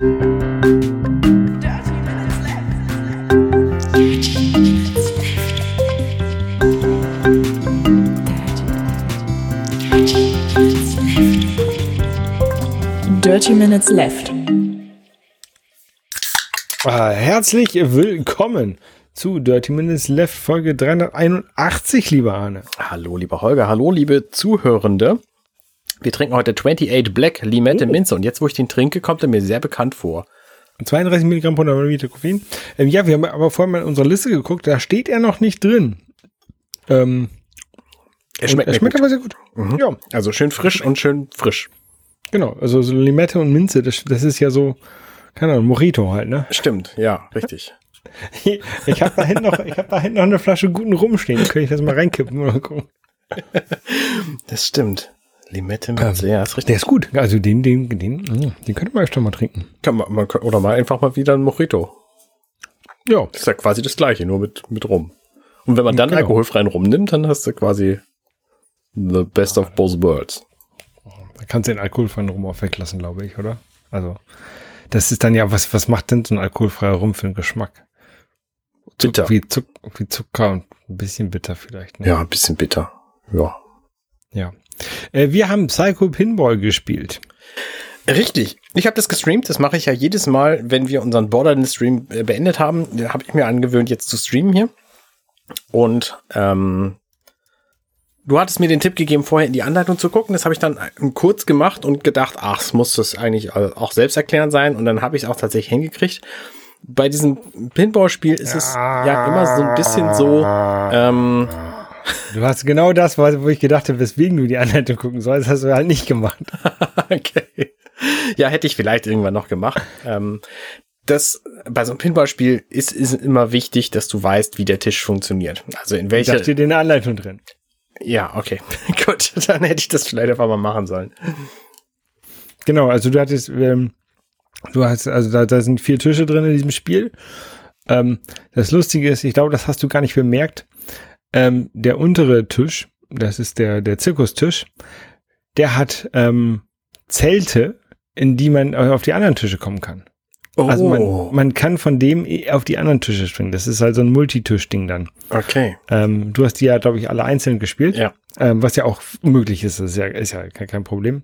Dirty Minutes Left. Ah, herzlich willkommen zu Dirty Minutes Left Folge 381, lieber Arne. Hallo, lieber Holger. Hallo, liebe Zuhörende. Wir trinken heute 28 Black Limette Oh. Minze und jetzt, wo ich den trinke, kommt er mir sehr bekannt vor. 32 Milligramm pro Milliliter Koffein. Ähm, ja, wir haben aber vorhin mal in unserer Liste geguckt, da steht er noch nicht drin. Ähm, Er schmeckt, er schmeckt gut. aber sehr gut. Mhm. Ja, Also schön frisch und schön frisch. genau. Also so Limette und Minze, das, das ist ja so, keine Ahnung, Mojito halt, ne? Stimmt, ja, richtig. Ich habe da hinten noch, ich habe da hinten noch eine Flasche guten rumstehen. Da könnte ich das mal reinkippen oder gucken. Das stimmt. Limette Minze, ja, ist Der richtig. ist gut. Also den, den, den, mm, den könnte man öfter mal trinken. Kann man, man, kann- oder mal einfach mal wieder ein Mojito. Ja, Das ist ja quasi das gleiche, nur mit, mit Rum. Und wenn man dann Genau. alkoholfreien Rum nimmt, dann hast du quasi the best of both worlds. da kannst du den alkoholfreien Rum auch weglassen, glaube ich, oder? Also, das ist dann ja, was, was macht denn so ein alkoholfreier Rum für einen Geschmack? Bitter. Wie, Zuck, wie Zucker und ein bisschen bitter vielleicht. Ne? Ja, ein bisschen bitter. Ja. ja. Äh, wir haben Psycho Pinball gespielt. Richtig. Ich habe das gestreamt. Das mache ich ja jedes Mal, wenn wir unseren Borderlands-Stream äh, beendet haben. Habe ich mir angewöhnt, jetzt zu streamen hier. Und ähm, du hattest mir den Tipp gegeben, vorher in die Anleitung zu gucken. Das habe ich dann äh, kurz gemacht und gedacht, ach, es muss das eigentlich auch selbsterklärend sein. Und dann habe ich es auch tatsächlich hingekriegt. Bei diesem Pinball-Spiel ist es ja immer so ein bisschen so. Ähm, Du hast genau das, wo ich gedacht habe, weswegen du die Anleitung gucken sollst, hast du halt nicht gemacht. Okay. Ja, hätte ich vielleicht irgendwann noch gemacht. Ähm, das bei so einem Pinballspiel ist, ist immer wichtig, dass du weißt, wie der Tisch funktioniert. Also in Da welcher. steht in der Anleitung drin. Ja, okay. Gut, dann hätte ich das vielleicht einfach mal machen sollen. Genau, also du hattest, ähm, du hast, also da, da sind vier Tische drin in diesem Spiel. Ähm, das Lustige ist, ich glaube, das hast du gar nicht bemerkt. Ähm, der untere Tisch, das ist der, der Zirkustisch, der hat ähm, Zelte, in die man auf die anderen Tische kommen kann. Oh, Also man, man kann von dem auf die anderen Tische springen. Das ist halt so ein Multitisch-Ding dann. okay. Ähm, du hast die ja, glaube ich, alle einzeln gespielt. Ja. Ähm, was ja auch möglich ist, das ist ja, ist ja kein, kein Problem.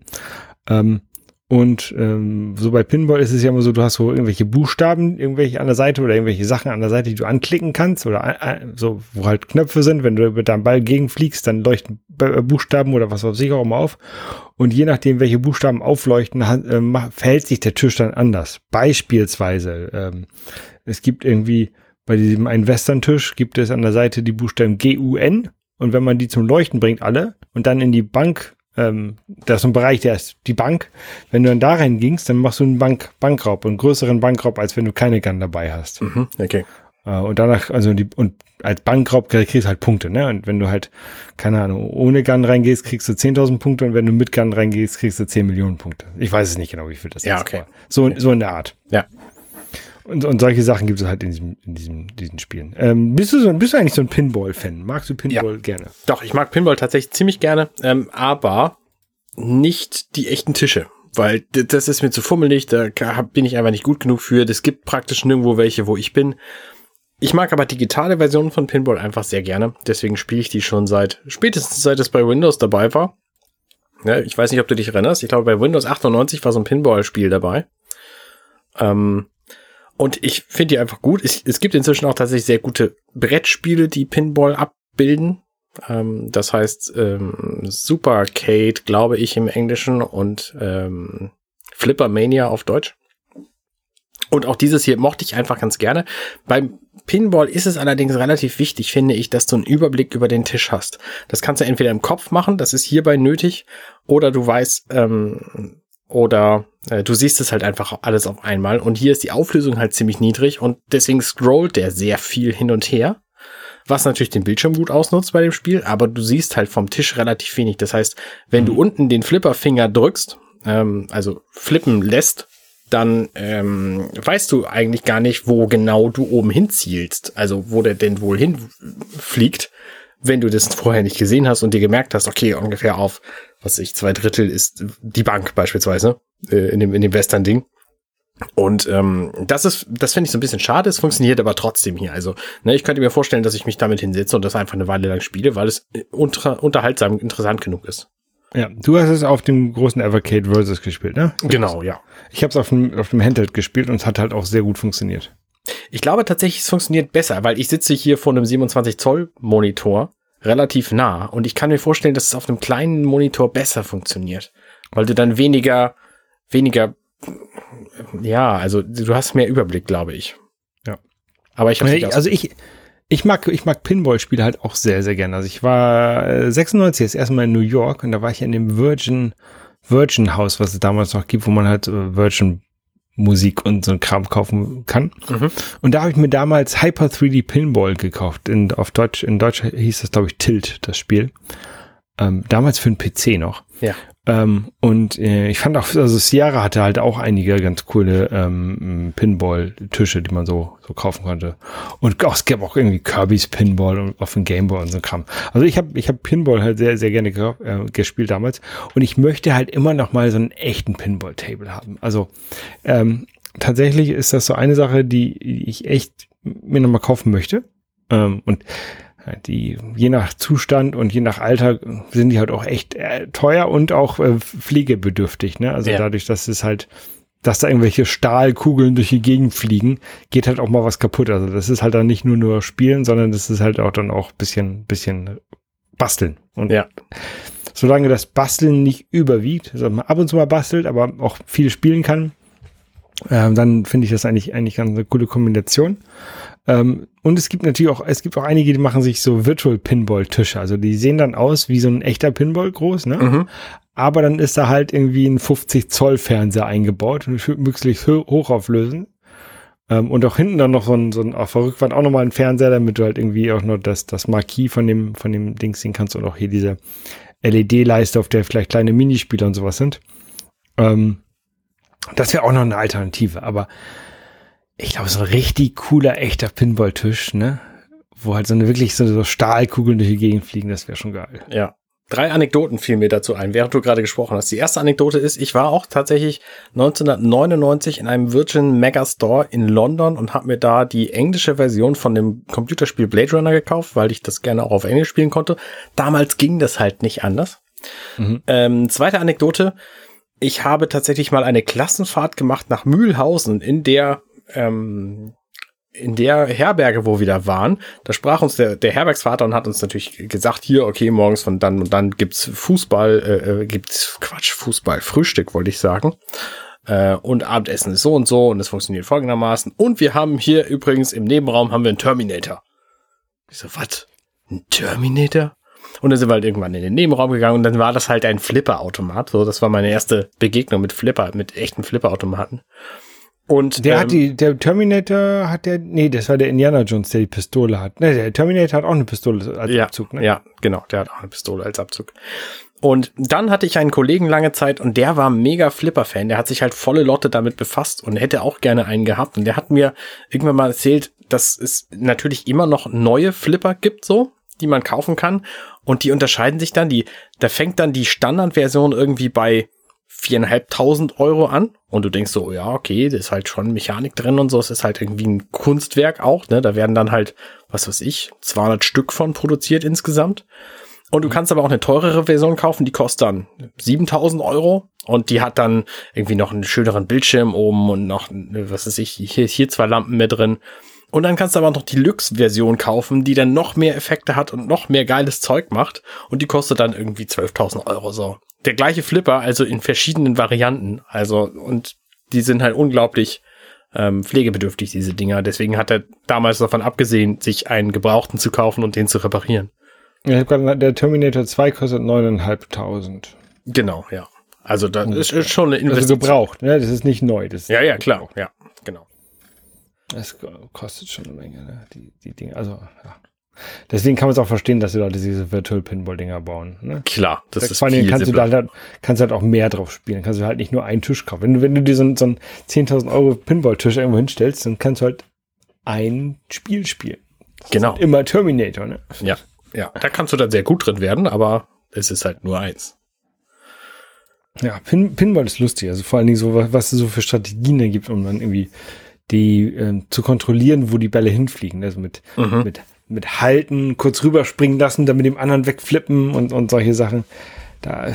Ähm, und ähm, so bei Pinball ist es ja immer so, du hast so irgendwelche Buchstaben, irgendwelche an der Seite oder irgendwelche Sachen an der Seite, die du anklicken kannst oder äh, so, wo halt Knöpfe sind. Wenn du mit deinem Ball gegenfliegst, dann leuchten B- Buchstaben oder was auch immer auf. Und je nachdem, welche Buchstaben aufleuchten, äh, verhält sich der Tisch dann anders. Beispielsweise, ähm, es gibt irgendwie bei diesem einen Western-Tisch gibt es an der Seite die Buchstaben G-U-N und wenn man die zum Leuchten bringt, alle, und dann in die Bank, ähm, da ist ein Bereich, der ist die Bank, wenn du dann da reingingst, dann machst du einen Bank Bankraub, einen größeren Bankraub, als wenn du keine Gun dabei hast. Mhm, okay. Äh, und danach, also die, und als Bankraub kriegst du halt Punkte, ne? Und wenn du halt, keine Ahnung, ohne Gun reingehst, kriegst du 10.000 Punkte und wenn du mit Gun reingehst, kriegst du 10 Millionen Punkte. Ich weiß es nicht genau, wie viel das Ja, ist. okay. aber So, so in der Art. Ja. Und, und solche Sachen gibt es halt in diesem, in diesem, diesen Spielen. Ähm, bist du so, bist du eigentlich so ein Pinball-Fan? Magst du Pinball gerne? Doch, ich mag Pinball tatsächlich ziemlich gerne, ähm, aber nicht die echten Tische. Weil das ist mir zu fummelig, da bin ich einfach nicht gut genug für. Es gibt praktisch nirgendwo welche, wo ich bin. Ich mag aber digitale Versionen von Pinball einfach sehr gerne. Deswegen spiele ich die schon seit, spätestens seit es bei Windows dabei war. Ja, ich weiß nicht, ob du dich erinnerst. Ich glaube, bei Windows 98 war so ein Pinball-Spiel dabei. Ähm, und ich finde die einfach gut. Es, es gibt inzwischen auch tatsächlich sehr gute Brettspiele, die Pinball abbilden. Ähm, das heißt ähm, Supercade, glaube ich, im Englischen und ähm, Flippermania auf Deutsch. Und auch dieses hier mochte ich einfach ganz gerne. Beim Pinball ist es allerdings relativ wichtig, finde ich, dass du einen Überblick über den Tisch hast. Das kannst du entweder im Kopf machen, das ist hierbei nötig, oder du weißt, ähm, oder äh, du siehst es halt einfach alles auf einmal. Und hier ist die Auflösung halt ziemlich niedrig und deswegen scrollt der sehr viel hin und her. Was natürlich den Bildschirm gut ausnutzt bei dem Spiel, aber du siehst halt vom Tisch relativ wenig. Das heißt, wenn du unten den Flipperfinger drückst, ähm, also flippen lässt, dann ähm, weißt du eigentlich gar nicht, wo genau du oben hinzielst. Also wo der denn wohl hinfliegt, wenn du das vorher nicht gesehen hast und dir gemerkt hast, okay, ungefähr auf, was ich, zwei Drittel ist die Bank beispielsweise äh, in dem, in dem Western-Ding. Und ähm, das ist, das finde ich so ein bisschen schade. Es funktioniert aber trotzdem hier. Also, ne, ich könnte mir vorstellen, dass ich mich damit hinsetze und das einfach eine Weile lang spiele, weil es unter, unterhaltsam interessant genug ist. Ja, du hast es auf dem großen Evercade Versus gespielt, ne? Genau, ja. Ich habe es auf dem, auf dem Handheld gespielt und es hat halt auch sehr gut funktioniert. Ich glaube tatsächlich, es funktioniert besser, weil ich sitze hier vor einem 27 Zoll Monitor relativ nah und ich kann mir vorstellen, dass es auf einem kleinen Monitor besser funktioniert, weil du dann weniger, weniger, ja, also du hast mehr Überblick, glaube ich. Ja. Aber ich habe also ich, ich mag, ich mag Pinball-Spiele halt auch sehr, sehr gerne. Also ich war 96 das erste Mal in New York und da war ich in dem Virgin, Virgin House, was es damals noch gibt, wo man halt äh, Virgin Musik und so ein Kram kaufen kann. Mhm. Und da habe ich mir damals Hyper 3D Pinball gekauft. In, auf Deutsch, in Deutsch hieß das, glaube ich, Tilt, das Spiel. Ähm, damals für einen PC noch. Ja. Ähm, und äh, ich fand auch, also Sierra hatte halt auch einige ganz coole ähm, Pinball-Tische, die man so, so kaufen konnte. Und auch, es gab auch irgendwie Kirby's Pinball auf dem Gameboy und so Kram. Also ich habe ich hab Pinball halt sehr, sehr gerne ge äh, gespielt damals. Und ich möchte halt immer noch mal so einen echten Pinball-Table haben. Also ähm, tatsächlich ist das so eine Sache, die ich echt mir noch mal kaufen möchte. Ähm, und die je nach Zustand und je nach Alter sind die halt auch echt äh, teuer und auch äh, pflegebedürftig. Ne? Also ja. dadurch, dass es halt, dass da irgendwelche Stahlkugeln durch die Gegend fliegen, geht halt auch mal was kaputt. Also das ist halt dann nicht nur nur Spielen, sondern das ist halt auch dann auch bisschen, bisschen basteln. Und ja. solange das Basteln nicht überwiegt, also man ab und zu mal bastelt, aber auch viel spielen kann, äh, dann finde ich das eigentlich, eigentlich ganz eine coole Kombination. Ähm, und es gibt natürlich auch, es gibt auch einige, die machen sich so Virtual Pinball Tische. Also die sehen dann aus wie so ein echter Pinball groß, ne? Mhm. Aber dann ist da halt irgendwie ein 50 Zoll Fernseher eingebaut und möglichst hochauflösen. Ähm, und auch hinten dann noch so ein, so ein auf der Rückwand auch nochmal ein Fernseher, damit du halt irgendwie auch noch das, das Marquis von dem, von dem Ding sehen kannst und auch hier diese LED-Leiste, auf der vielleicht kleine Minispiele und sowas sind. Ähm, das wäre auch noch eine Alternative, aber ich glaube, so ein richtig cooler, echter Pinballtisch, ne? Wo halt so eine wirklich so, so Stahlkugeln durch die Gegend fliegen, das wäre schon geil. Ja. Drei Anekdoten fielen mir dazu ein, während du gerade gesprochen hast. Die erste Anekdote ist, ich war auch tatsächlich 1999 in einem Virgin Megastore in London und habe mir da die englische Version von dem Computerspiel Blade Runner gekauft, weil ich das gerne auch auf Englisch spielen konnte. Damals ging das halt nicht anders. Mhm. Ähm, zweite Anekdote. Ich habe tatsächlich mal eine Klassenfahrt gemacht nach Mühlhausen, in der ähm, in der Herberge, wo wir da waren, da sprach uns der, der Herbergsvater und hat uns natürlich gesagt, hier, okay, morgens von dann und dann gibt's Fußball, äh, äh gibt's Quatsch, Fußball, Frühstück, wollte ich sagen. Äh, und Abendessen ist so und so und es funktioniert folgendermaßen. Und wir haben hier übrigens im Nebenraum haben wir einen Terminator. Ich so, was? Ein Terminator? Und dann sind wir halt irgendwann in den Nebenraum gegangen und dann war das halt ein Flipper-Automat. So, das war meine erste Begegnung mit Flipper, mit echten Flipper-Automaten. Und der ähm, hat die, der Terminator hat der, nee, das war der Indiana Jones, der die Pistole hat. Ne, der Terminator hat auch eine Pistole als ja, Abzug, ne? Ja, genau, der hat auch eine Pistole als Abzug. Und dann hatte ich einen Kollegen lange Zeit und der war mega Flipper-Fan. Der hat sich halt volle Lotte damit befasst und hätte auch gerne einen gehabt. Und der hat mir irgendwann mal erzählt, dass es natürlich immer noch neue Flipper gibt, so, die man kaufen kann. Und die unterscheiden sich dann. Die, da fängt dann die Standardversion irgendwie bei viereinhalbtausend Euro an und du denkst so, ja, okay, da ist halt schon Mechanik drin und so, es ist halt irgendwie ein Kunstwerk auch, ne, da werden dann halt, was weiß ich, 200 Stück von produziert insgesamt. Und du mhm. kannst aber auch eine teurere Version kaufen, die kostet dann 7000 Euro und die hat dann irgendwie noch einen schöneren Bildschirm oben und noch, was weiß ich, hier, hier zwei Lampen mehr drin. Und dann kannst du aber noch die Lux-Version kaufen, die dann noch mehr Effekte hat und noch mehr geiles Zeug macht. Und die kostet dann irgendwie 12.000 Euro so der gleiche Flipper, also in verschiedenen Varianten. Also, und die sind halt unglaublich ähm, pflegebedürftig, diese Dinger. Deswegen hat er damals davon abgesehen, sich einen Gebrauchten zu kaufen und den zu reparieren. Ja, der Terminator 2 kostet 9.500. Genau, ja. Also da ist, ist schon eine Investition. Also gebraucht, ne? Das ist nicht neu. Das ja, ja, klar, ja, Das kostet schon eine Menge, ne? Die, die Dinge, also, ja. Deswegen kann man es auch verstehen, dass die Leute diese Virtual Pinball-Dinger bauen. Ne? Klar, das da, ist Vor allem kannst simpler. du da halt, kannst halt auch mehr drauf spielen. Kannst du halt nicht nur einen Tisch kaufen. Wenn du, wenn du dir so, einen, so einen 10.000 Euro Pinball-Tisch irgendwo hinstellst, dann kannst du halt ein Spiel spielen. Das genau. Halt immer Terminator, ne? Ja, ja. Da kannst du dann sehr gut drin werden, aber es ist halt nur eins. Ja, Pin Pinball ist lustig. Also vor allen Dingen so, was, was es so für Strategien da gibt, um dann irgendwie die äh, zu kontrollieren, wo die Bälle hinfliegen. Also mit, Mhm. mit, mit halten, kurz rüberspringen lassen, dann mit dem anderen wegflippen und, und solche Sachen. Da,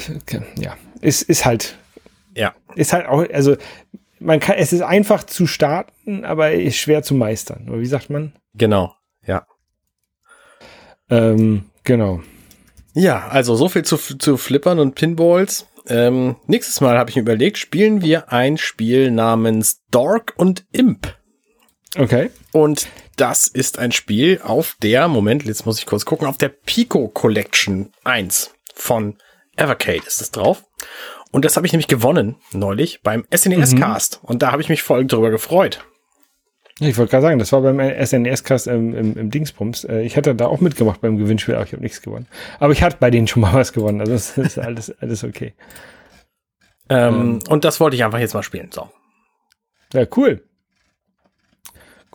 ja, ist, ist halt, Ja. ist halt auch, also man kann, es ist einfach zu starten, aber ist schwer zu meistern. Oder wie sagt man? Genau. Ja. Ähm, genau. Ja, also so viel zu, zu Flippern und Pinballs. Ähm, nächstes Mal habe ich mir überlegt, spielen wir ein Spiel namens Dork und Imp. Okay. Und das ist ein Spiel auf der, Moment, jetzt muss ich kurz gucken, auf der Pico Collection 1 von Evercade ist es drauf. Und das habe ich nämlich gewonnen neulich beim SNES Cast. Und da habe ich mich voll drüber gefreut. Ich wollte gerade sagen, das war beim SNES-Cast im, im, im Dingsbums. Äh, Ich hatte da auch mitgemacht beim Gewinnspiel, aber ich habe nichts gewonnen. Aber ich hatte bei denen schon mal was gewonnen, also es ist alles, alles okay. Ähm, Und das wollte ich einfach jetzt mal spielen. So. Ja, cool.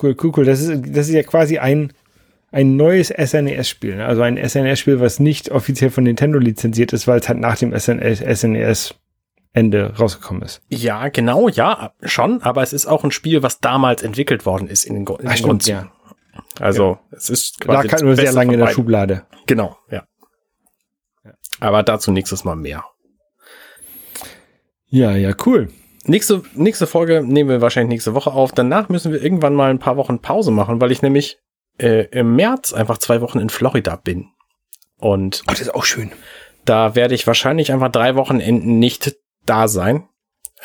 Cool, cool, cool. Das ist, das ist ja quasi ein, ein neues SNES-Spiel. ne? Also ein SNES-Spiel, was nicht offiziell von Nintendo lizenziert ist, weil es halt nach dem SNES Ende rausgekommen ist. Ja, genau, ja, schon. Aber es ist auch ein Spiel, was damals entwickelt worden ist in den, Gru- in den Grundzügen. Also, es ist Lag das halt nur sehr lange in der. Schublade. Genau, ja. Aber dazu nächstes Mal mehr. Ja, ja, cool. Nächste, nächste Folge nehmen wir wahrscheinlich nächste Woche auf. Danach müssen wir irgendwann mal ein paar Wochen Pause machen, weil ich nämlich äh, im März einfach zwei Wochen in Florida bin. Und Oh, das ist auch schön. da werde ich wahrscheinlich einfach drei Wochenenden nicht da sein.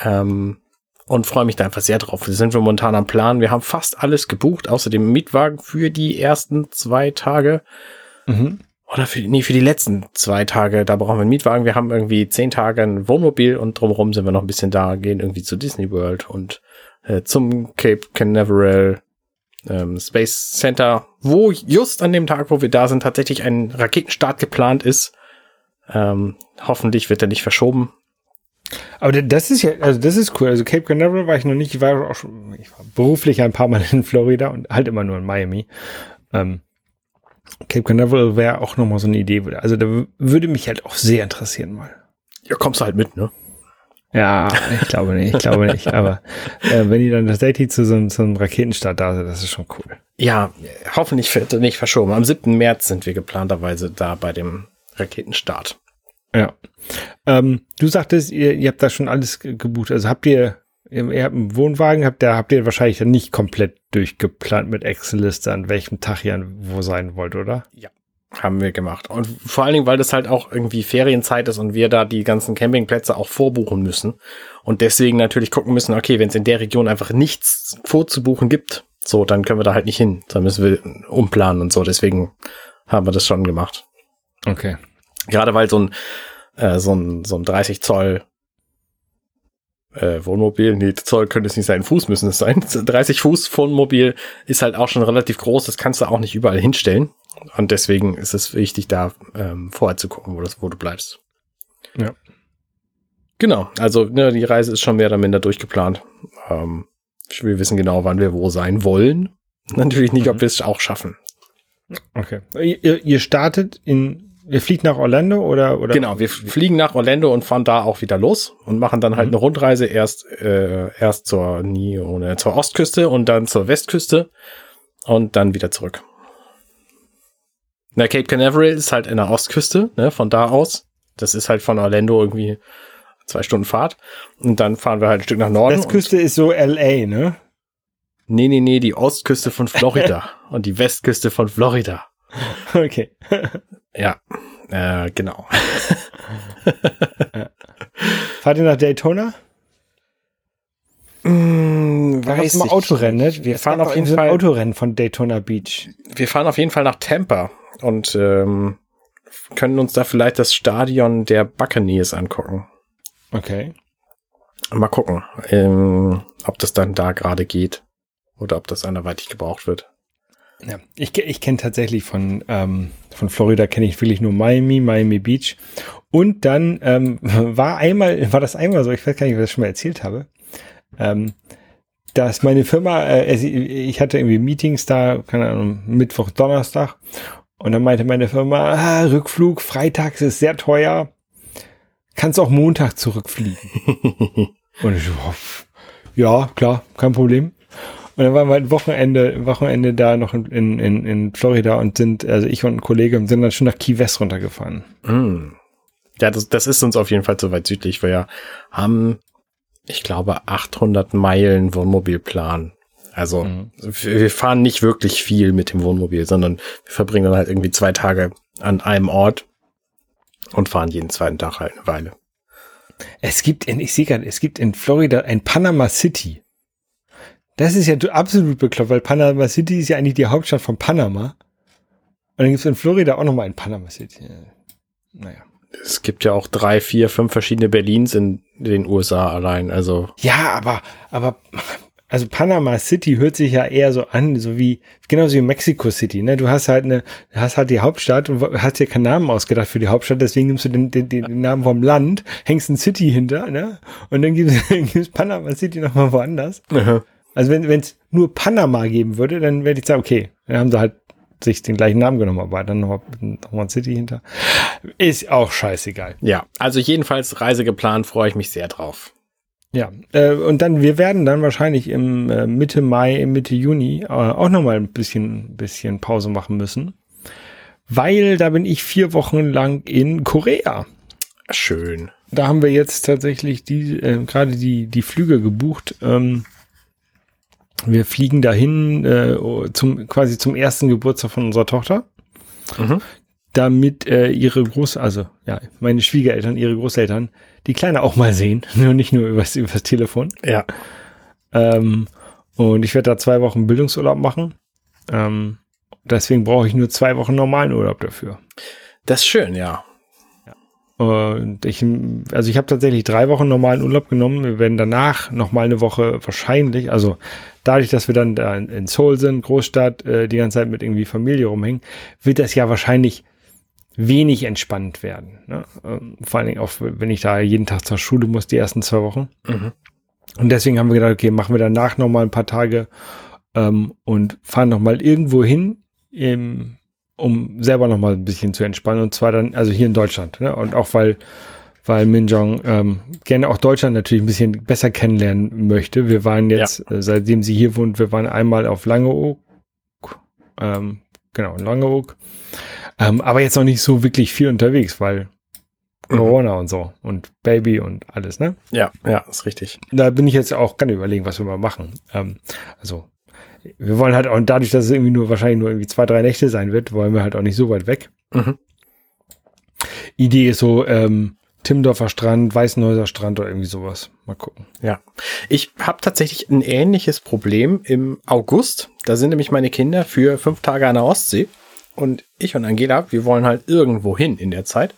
Ähm, und freue mich da einfach sehr drauf. Wir sind wir momentan am Plan. Wir haben fast alles gebucht, außer dem Mietwagen für die ersten zwei Tage. Mhm. Oder für, nee, für die letzten zwei Tage, da brauchen wir einen Mietwagen. Wir haben irgendwie zehn Tage ein Wohnmobil und drumherum sind wir noch ein bisschen da, gehen irgendwie zu Disney World und äh, zum Cape Canaveral ähm, Space Center, wo just an dem Tag, wo wir da sind, tatsächlich ein Raketenstart geplant ist. Ähm, hoffentlich wird er nicht verschoben. Aber da- das ist ja, also das ist cool. Also Cape Canaveral war ich noch nicht, ich war auch schon, ich war beruflich ein paar Mal in Florida und halt immer nur in Miami. Ähm, Cape Canaveral wäre auch nochmal so eine Idee. Also da würde mich halt auch sehr interessieren mal. Ja, kommst du halt mit, ne? Ja, ich glaube nicht, ich glaube nicht. Aber äh, wenn die dann tatsächlich zu so, einem- zu einem Raketenstart da sind, das ist schon cool. Ja, hoffentlich wird nicht verschoben. Am 7. März sind wir geplanterweise da bei dem Raketenstart. Ja. Ähm, du sagtest, ihr, ihr habt da schon alles ge- gebucht. Also habt ihr, ihr, habt einen Wohnwagen, habt ihr, habt ihr wahrscheinlich dann nicht komplett durchgeplant mit Excel-Liste, an welchem Tag ihr an wo sein wollt, oder? Haben wir gemacht. Und vor allen Dingen, weil das halt auch irgendwie Ferienzeit ist und wir da die ganzen Campingplätze auch vorbuchen müssen. Und deswegen natürlich gucken müssen, okay, wenn es in der Region einfach nichts vorzubuchen gibt, so, dann können wir da halt nicht hin. Dann müssen wir umplanen und so. Deswegen haben wir das schon gemacht. Okay. Gerade weil so ein, äh, so ein, so ein 30 Zoll äh, Wohnmobil, nee, Zoll könnte es nicht sein, Fuß müssen es sein. 30 Fuß Wohnmobil ist halt auch schon relativ groß, das kannst du auch nicht überall hinstellen. Und deswegen ist es wichtig, da ähm, vorher zu gucken, wo, das, wo du bleibst. Ja. Genau, also ne, die Reise ist schon mehr oder minder durchgeplant. Ähm, wir wissen genau, wann wir wo sein wollen. Natürlich nicht, Mhm. ob wir es auch schaffen. Okay. Ihr, ihr startet in, ihr fliegt nach Orlando oder, oder? Genau, wir fliegen nach Orlando und fahren da auch wieder los und machen dann halt Mhm. eine Rundreise erst äh, erst zur nie ohne zur Ostküste und dann zur Westküste und dann wieder zurück. Na, Cape Canaveral ist halt in der Ostküste, ne, von da aus. Das ist halt von Orlando irgendwie zwei Stunden Fahrt und dann fahren wir halt ein Stück nach Norden. Westküste ist so LA, ne? Nee, nee, nee, die Ostküste von Florida und die Westküste von Florida. Okay. Ja, äh, genau. Fahrt ihr nach Daytona? Mm, Da immer ich Autorennen, ne? Wir fahren gab auf jeden Fall- Autorennen von Daytona Beach. wir fahren auf jeden Fall nach Tampa und ähm, können uns da vielleicht das Stadion der Buccaneers angucken. Okay. Mal gucken, ähm, ob das dann da gerade geht oder ob das anderweitig gebraucht wird. Ja, ich, ich kenne tatsächlich von, ähm, von Florida kenne ich wirklich nur Miami, Miami Beach. Und dann ähm, war einmal, war das einmal so, ich weiß gar nicht, ob ich das schon mal erzählt habe, ähm, dass meine Firma, äh, ich hatte irgendwie Meetings da, keine Ahnung, Mittwoch, Donnerstag. Und dann meinte meine Firma, ah, Rückflug, freitags ist sehr teuer. kannst auch Montag zurückfliegen. und ich, ja, klar, kein Problem. Und dann waren wir ein Wochenende, Wochenende da noch in, in, in Florida und sind, also ich und ein Kollege sind dann schon nach Key West runtergefahren. Mm. Ja, das, das ist uns auf jeden Fall zu weit südlich. Wir haben, ich glaube, 800 Meilen Wohnmobilplan. Also mhm. wir fahren nicht wirklich viel mit dem Wohnmobil, sondern wir verbringen dann halt irgendwie zwei Tage an einem Ort und fahren jeden zweiten Tag halt eine Weile. Es gibt in, ich sehe gerade, es gibt in Florida ein Panama City. Das ist ja absolut bekloppt, weil Panama City ist ja eigentlich die Hauptstadt von Panama. Und dann gibt es in Florida auch nochmal ein Panama City. Naja. Es gibt ja auch drei, vier, fünf verschiedene Berlins in den USA allein, also. Ja, aber, aber also Panama City hört sich ja eher so an, so wie, genauso wie Mexico City, ne? Du hast halt eine, hast halt die Hauptstadt und hast dir keinen Namen ausgedacht für die Hauptstadt, deswegen nimmst du den, den, den Namen vom Land, hängst ein City hinter, ne? Und dann gibt es Panama City nochmal woanders. Aha. Also wenn es nur Panama geben würde, dann werde ich sagen, okay, dann haben sie halt sich den gleichen Namen genommen, aber dann nochmal noch mal City hinter. Ist auch scheißegal. Ja, also jedenfalls Reise geplant, freue ich mich sehr drauf. Ja, äh, und dann, wir werden dann wahrscheinlich im äh, Mitte Mai, Mitte Juni äh, auch nochmal ein bisschen, bisschen Pause machen müssen. Weil da bin ich vier Wochen lang in Korea. Schön. Da haben wir jetzt tatsächlich die, äh, gerade die, die Flüge gebucht. Ähm, wir fliegen dahin äh, zum, quasi zum ersten Geburtstag von unserer Tochter. Mhm damit äh, ihre Groß, also ja, meine Schwiegereltern, ihre Großeltern, die Kleine auch mal sehen, nur nicht nur übers, übers Telefon. Ja. Ähm, und ich werde da zwei Wochen Bildungsurlaub machen. Ähm, deswegen brauche ich nur zwei Wochen normalen Urlaub dafür. Das ist schön, ja. Und ich, also ich habe tatsächlich drei Wochen normalen Urlaub genommen. Wir werden danach noch mal eine Woche wahrscheinlich, also dadurch, dass wir dann da in Seoul sind, Großstadt, äh, die ganze Zeit mit irgendwie Familie rumhängen, wird das ja wahrscheinlich wenig entspannt werden. Ne? Ähm, vor allen Dingen auch, wenn ich da jeden Tag zur Schule muss, die ersten zwei Wochen. Mhm. Und deswegen haben wir gedacht, okay, machen wir danach noch mal ein paar Tage ähm, und fahren noch mal irgendwo hin, im, um selber noch mal ein bisschen zu entspannen. Und zwar dann, also hier in Deutschland. Ne? Und auch weil, weil Minjong ähm, gerne auch Deutschland natürlich ein bisschen besser kennenlernen möchte. Wir waren jetzt, ja. äh, seitdem sie hier wohnt, wir waren einmal auf Langeoog. Ähm, genau, in Langeoog. Ähm, aber jetzt noch nicht so wirklich viel unterwegs, weil mhm. Corona mhm. und so und Baby und alles, ne? Ja, ja, ist richtig. Da bin ich jetzt auch gerne überlegen, was wir mal machen. Ähm, also wir wollen halt auch dadurch, dass es irgendwie nur wahrscheinlich nur irgendwie zwei, drei Nächte sein wird, wollen wir halt auch nicht so weit weg. Mhm. Idee ist so, ähm, Timdorfer Strand, Weißenhäuser Strand oder irgendwie sowas. Mal gucken. Ja. Ich habe tatsächlich ein ähnliches Problem im August. Da sind nämlich meine Kinder für fünf Tage an der Ostsee. Und ich und Angela, wir wollen halt irgendwo hin in der Zeit.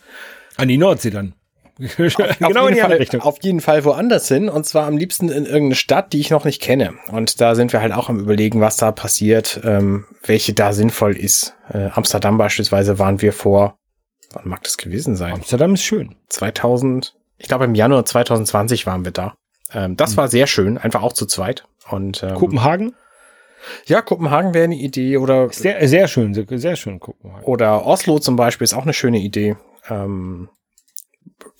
An die Nordsee dann. auf, genau in die Fall, Richtung. Auf jeden Fall woanders hin. Und zwar am liebsten in irgendeine Stadt, die ich noch nicht kenne. Und da sind wir halt auch am überlegen, was da passiert, ähm, welche da sinnvoll ist. Äh, Amsterdam beispielsweise waren wir vor, wann mag das gewesen sein? Amsterdam ist schön. 2000, ich glaube im Januar 2020 waren wir da. Ähm, das hm. war sehr schön, einfach auch zu zweit. Und ähm, Kopenhagen? Ja, Kopenhagen wäre eine Idee oder. Sehr, sehr schön, sehr schön Kopenhagen. Oder Oslo zum Beispiel ist auch eine schöne Idee. Ähm,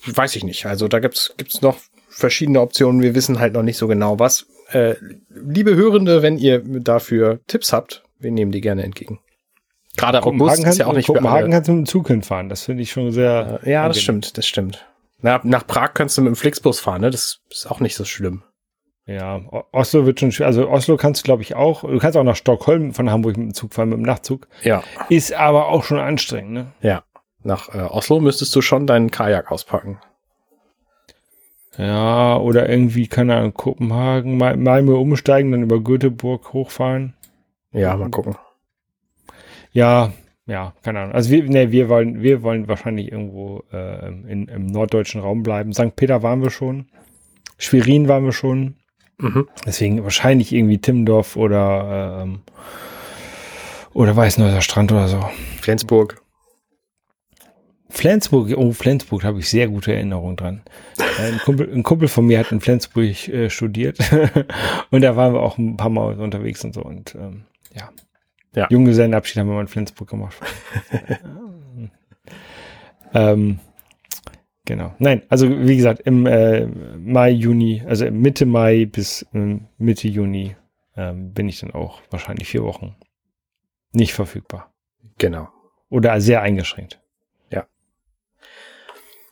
weiß ich nicht. Also da gibt's gibt's noch verschiedene Optionen. Wir wissen halt noch nicht so genau was. Äh, liebe Hörende, wenn ihr dafür Tipps habt, wir nehmen die gerne entgegen. Gerade kann, ist ja auch nicht Kopenhagen kannst du mit dem Zug hinfahren. Das finde ich schon sehr. Äh, ja, das stimmt, das stimmt. Na, nach Prag kannst du mit dem Flixbus fahren, ne? Das ist auch nicht so schlimm. Ja, Oslo wird schon schwer. Also Oslo kannst du, glaube ich, auch. Du kannst auch nach Stockholm von Hamburg mit dem Zug fahren, mit dem Nachtzug. Ja. Ist aber auch schon anstrengend, ne? Ja. Nach äh, Oslo müsstest du schon deinen Kajak auspacken. Ja, oder irgendwie, keine Ahnung, Kopenhagen, Malmö umsteigen, dann über Göteborg hochfahren. Ja, mal gucken. Ja, ja, keine Ahnung. Also wir, nee, wir wollen, wir wollen wahrscheinlich irgendwo äh, in, im norddeutschen Raum bleiben. St. Peter waren wir schon. Schwerin waren wir schon. Mhm. Deswegen wahrscheinlich irgendwie Timmendorf oder, ähm, oder Weißenhäuser Strand oder so. Flensburg. Flensburg, oh, Flensburg habe ich sehr gute Erinnerungen dran. Äh, ein, Kumpel, ein Kumpel von mir hat in Flensburg äh, studiert und da waren wir auch ein paar Mal unterwegs und so und ähm, ja. ja. Junggesellenabschied haben wir mal in Flensburg gemacht. ähm, Genau. Nein, also wie gesagt, im äh, Mai, Juni, also Mitte Mai bis äh, Mitte Juni ähm, bin ich dann auch wahrscheinlich vier Wochen nicht verfügbar. Genau. Oder sehr eingeschränkt.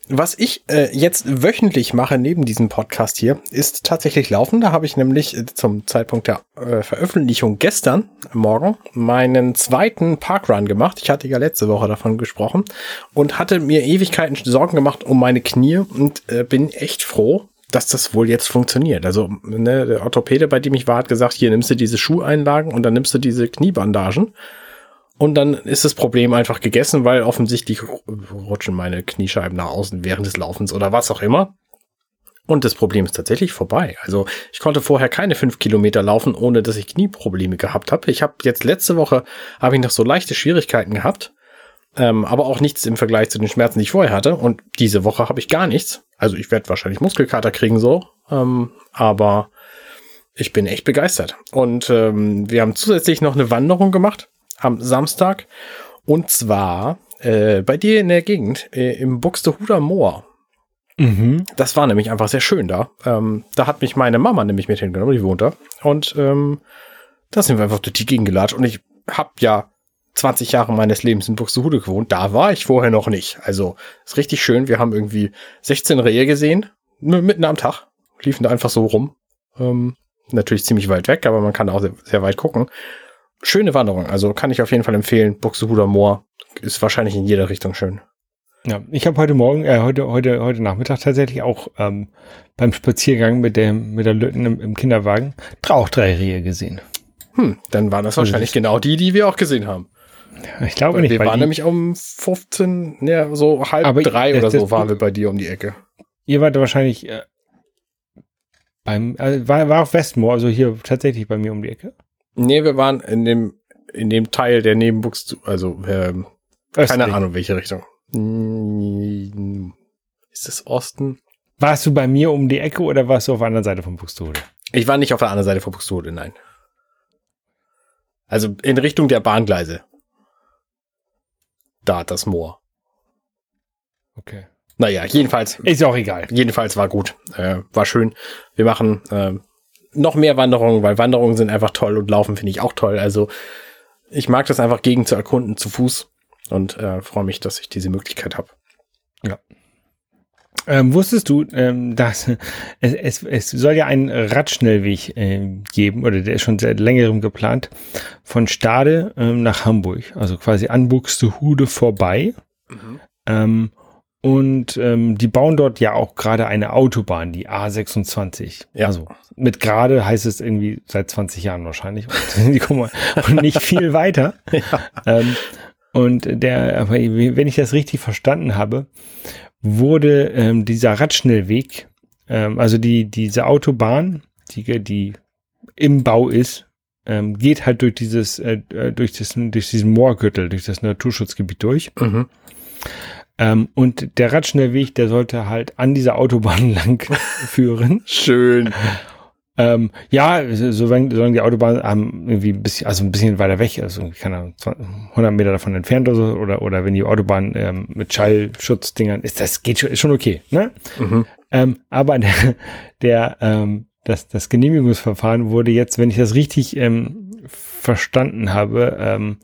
Was ich äh, jetzt wöchentlich mache neben diesem Podcast hier, ist tatsächlich laufen. Da habe ich nämlich äh, zum Zeitpunkt der äh, Veröffentlichung gestern Morgen meinen zweiten Parkrun gemacht. Ich hatte ja letzte Woche davon gesprochen und hatte mir Ewigkeiten Sorgen gemacht um meine Knie und äh, bin echt froh, dass das wohl jetzt funktioniert. Also ne, der Orthopäde, bei dem ich war, hat gesagt, hier nimmst du diese Schuheinlagen und dann nimmst du diese Kniebandagen und dann ist das Problem einfach gegessen, weil offensichtlich rutschen meine Kniescheiben nach außen während des Laufens oder was auch immer. Und das Problem ist tatsächlich vorbei. Also ich konnte vorher keine fünf Kilometer laufen, ohne dass ich Knieprobleme gehabt habe. Ich habe jetzt letzte Woche habe ich noch so leichte Schwierigkeiten gehabt, ähm, aber auch nichts im Vergleich zu den Schmerzen, die ich vorher hatte. Und diese Woche habe ich gar nichts. Also ich werde wahrscheinlich Muskelkater kriegen so, ähm, aber ich bin echt begeistert. Und ähm, wir haben zusätzlich noch eine Wanderung gemacht am Samstag. Und zwar äh, bei dir in der Gegend, äh, im Buxtehuder Moor. Mhm. Das war nämlich einfach sehr schön da. Ähm, da hat mich meine Mama nämlich mit hingenommen, die wohnt da. Und ähm, da sind wir einfach durch die Gegend gelatscht. Und ich habe ja 20 Jahre meines Lebens in Buxtehude gewohnt. Da war ich vorher noch nicht. Also ist richtig schön. Wir haben irgendwie 16 Rehe gesehen, mitten am Tag. Liefen da einfach so rum. Ähm, natürlich ziemlich weit weg, aber man kann auch sehr, sehr weit gucken schöne Wanderung. Also kann ich auf jeden Fall empfehlen. Buxtehuder Moor ist wahrscheinlich in jeder Richtung schön. Ja, ich habe heute Morgen, äh, heute, heute, heute Nachmittag tatsächlich auch ähm, beim Spaziergang mit dem mit der Lütten im, im Kinderwagen auch drei Rehe gesehen. Hm, dann waren das wahrscheinlich also genau die, die wir auch gesehen haben. Ich glaube nicht. Wir waren nämlich um 15, ja, so halb Aber drei das- oder so waren wir bei dir um die Ecke. Ihr wart wahrscheinlich äh, beim, äh, war, war auf Westmoor, also hier tatsächlich bei mir um die Ecke. Nee, wir waren in dem, in dem Teil, der neben Buxtehude, also ähm, keine. Ahnung, welche Richtung. Ist es Osten? Warst du bei mir um die Ecke oder warst du auf der anderen Seite von Buxtehude? Ich war nicht auf der anderen Seite von Buxtehude, nein. Also in Richtung der Bahngleise. Da hat das Moor. Okay. Naja, jedenfalls, Ist ja auch egal. jedenfalls war gut. Äh, war schön. Wir machen äh, noch mehr Wanderungen, weil Wanderungen sind einfach toll und Laufen finde ich auch toll. Also ich mag das einfach gegen zu erkunden zu Fuß und äh, freue mich, dass ich diese Möglichkeit habe. Ähm, wusstest du, ähm, dass es, es, es soll ja einen Radschnellweg äh, geben, oder der ist schon seit längerem geplant, von Stade ähm, nach Hamburg, also quasi an Buxtehude vorbei. Ähm, und ähm, die bauen dort ja auch gerade eine Autobahn, die A26. Ja. Also mit gerade heißt es irgendwie seit 20 Jahren wahrscheinlich. Und, die kommen nicht viel weiter. Ähm, und der, wenn ich das richtig verstanden habe, wurde ähm, dieser Radschnellweg, ähm, also die, diese Autobahn, die, die im Bau ist, ähm, geht halt durch dieses, äh, äh, durch, das, durch diesen Moorgürtel, durch das Naturschutzgebiet durch. Mhm. Ähm, und der Radschnellweg, der sollte halt an dieser Autobahn lang führen. Schön. Ähm, ja, so- solange, solange die Autobahn ähm, irgendwie ein bisschen, also ein bisschen weiter weg, also keine Ahnung, 20 100 Meter davon entfernt oder so, oder, oder wenn die Autobahn ähm, mit Schallschutzdingern ist, das geht schon, ist schon okay, ne? Mhm. Ähm, aber der, der ähm, das, das Genehmigungsverfahren wurde jetzt, wenn ich das richtig ähm, verstanden habe, ähm,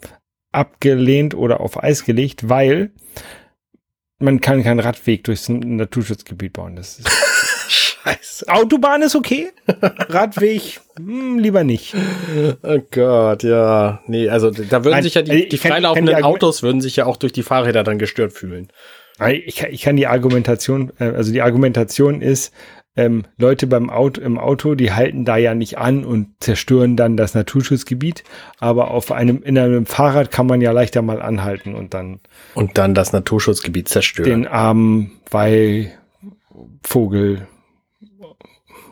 abgelehnt oder auf Eis gelegt, weil man kann keinen Radweg durchs Naturschutzgebiet bauen. Das ist Scheiße. Autobahn ist okay, Radweg hm, lieber nicht. Oh Gott, ja. Nee, also da würden Nein, sich ja die, also die kann- freilaufenden kann die Autos würden sich ja auch durch die Fahrräder dann gestört fühlen. Ich kann, ich kann die Argumentation, äh, also die Argumentation ist, ähm, Leute beim Auto, im Auto, die halten da ja nicht an und zerstören dann das Naturschutzgebiet, aber auf einem, in einem Fahrrad kann man ja leichter mal anhalten und dann Und dann das Naturschutzgebiet zerstören. den armen Weihvogel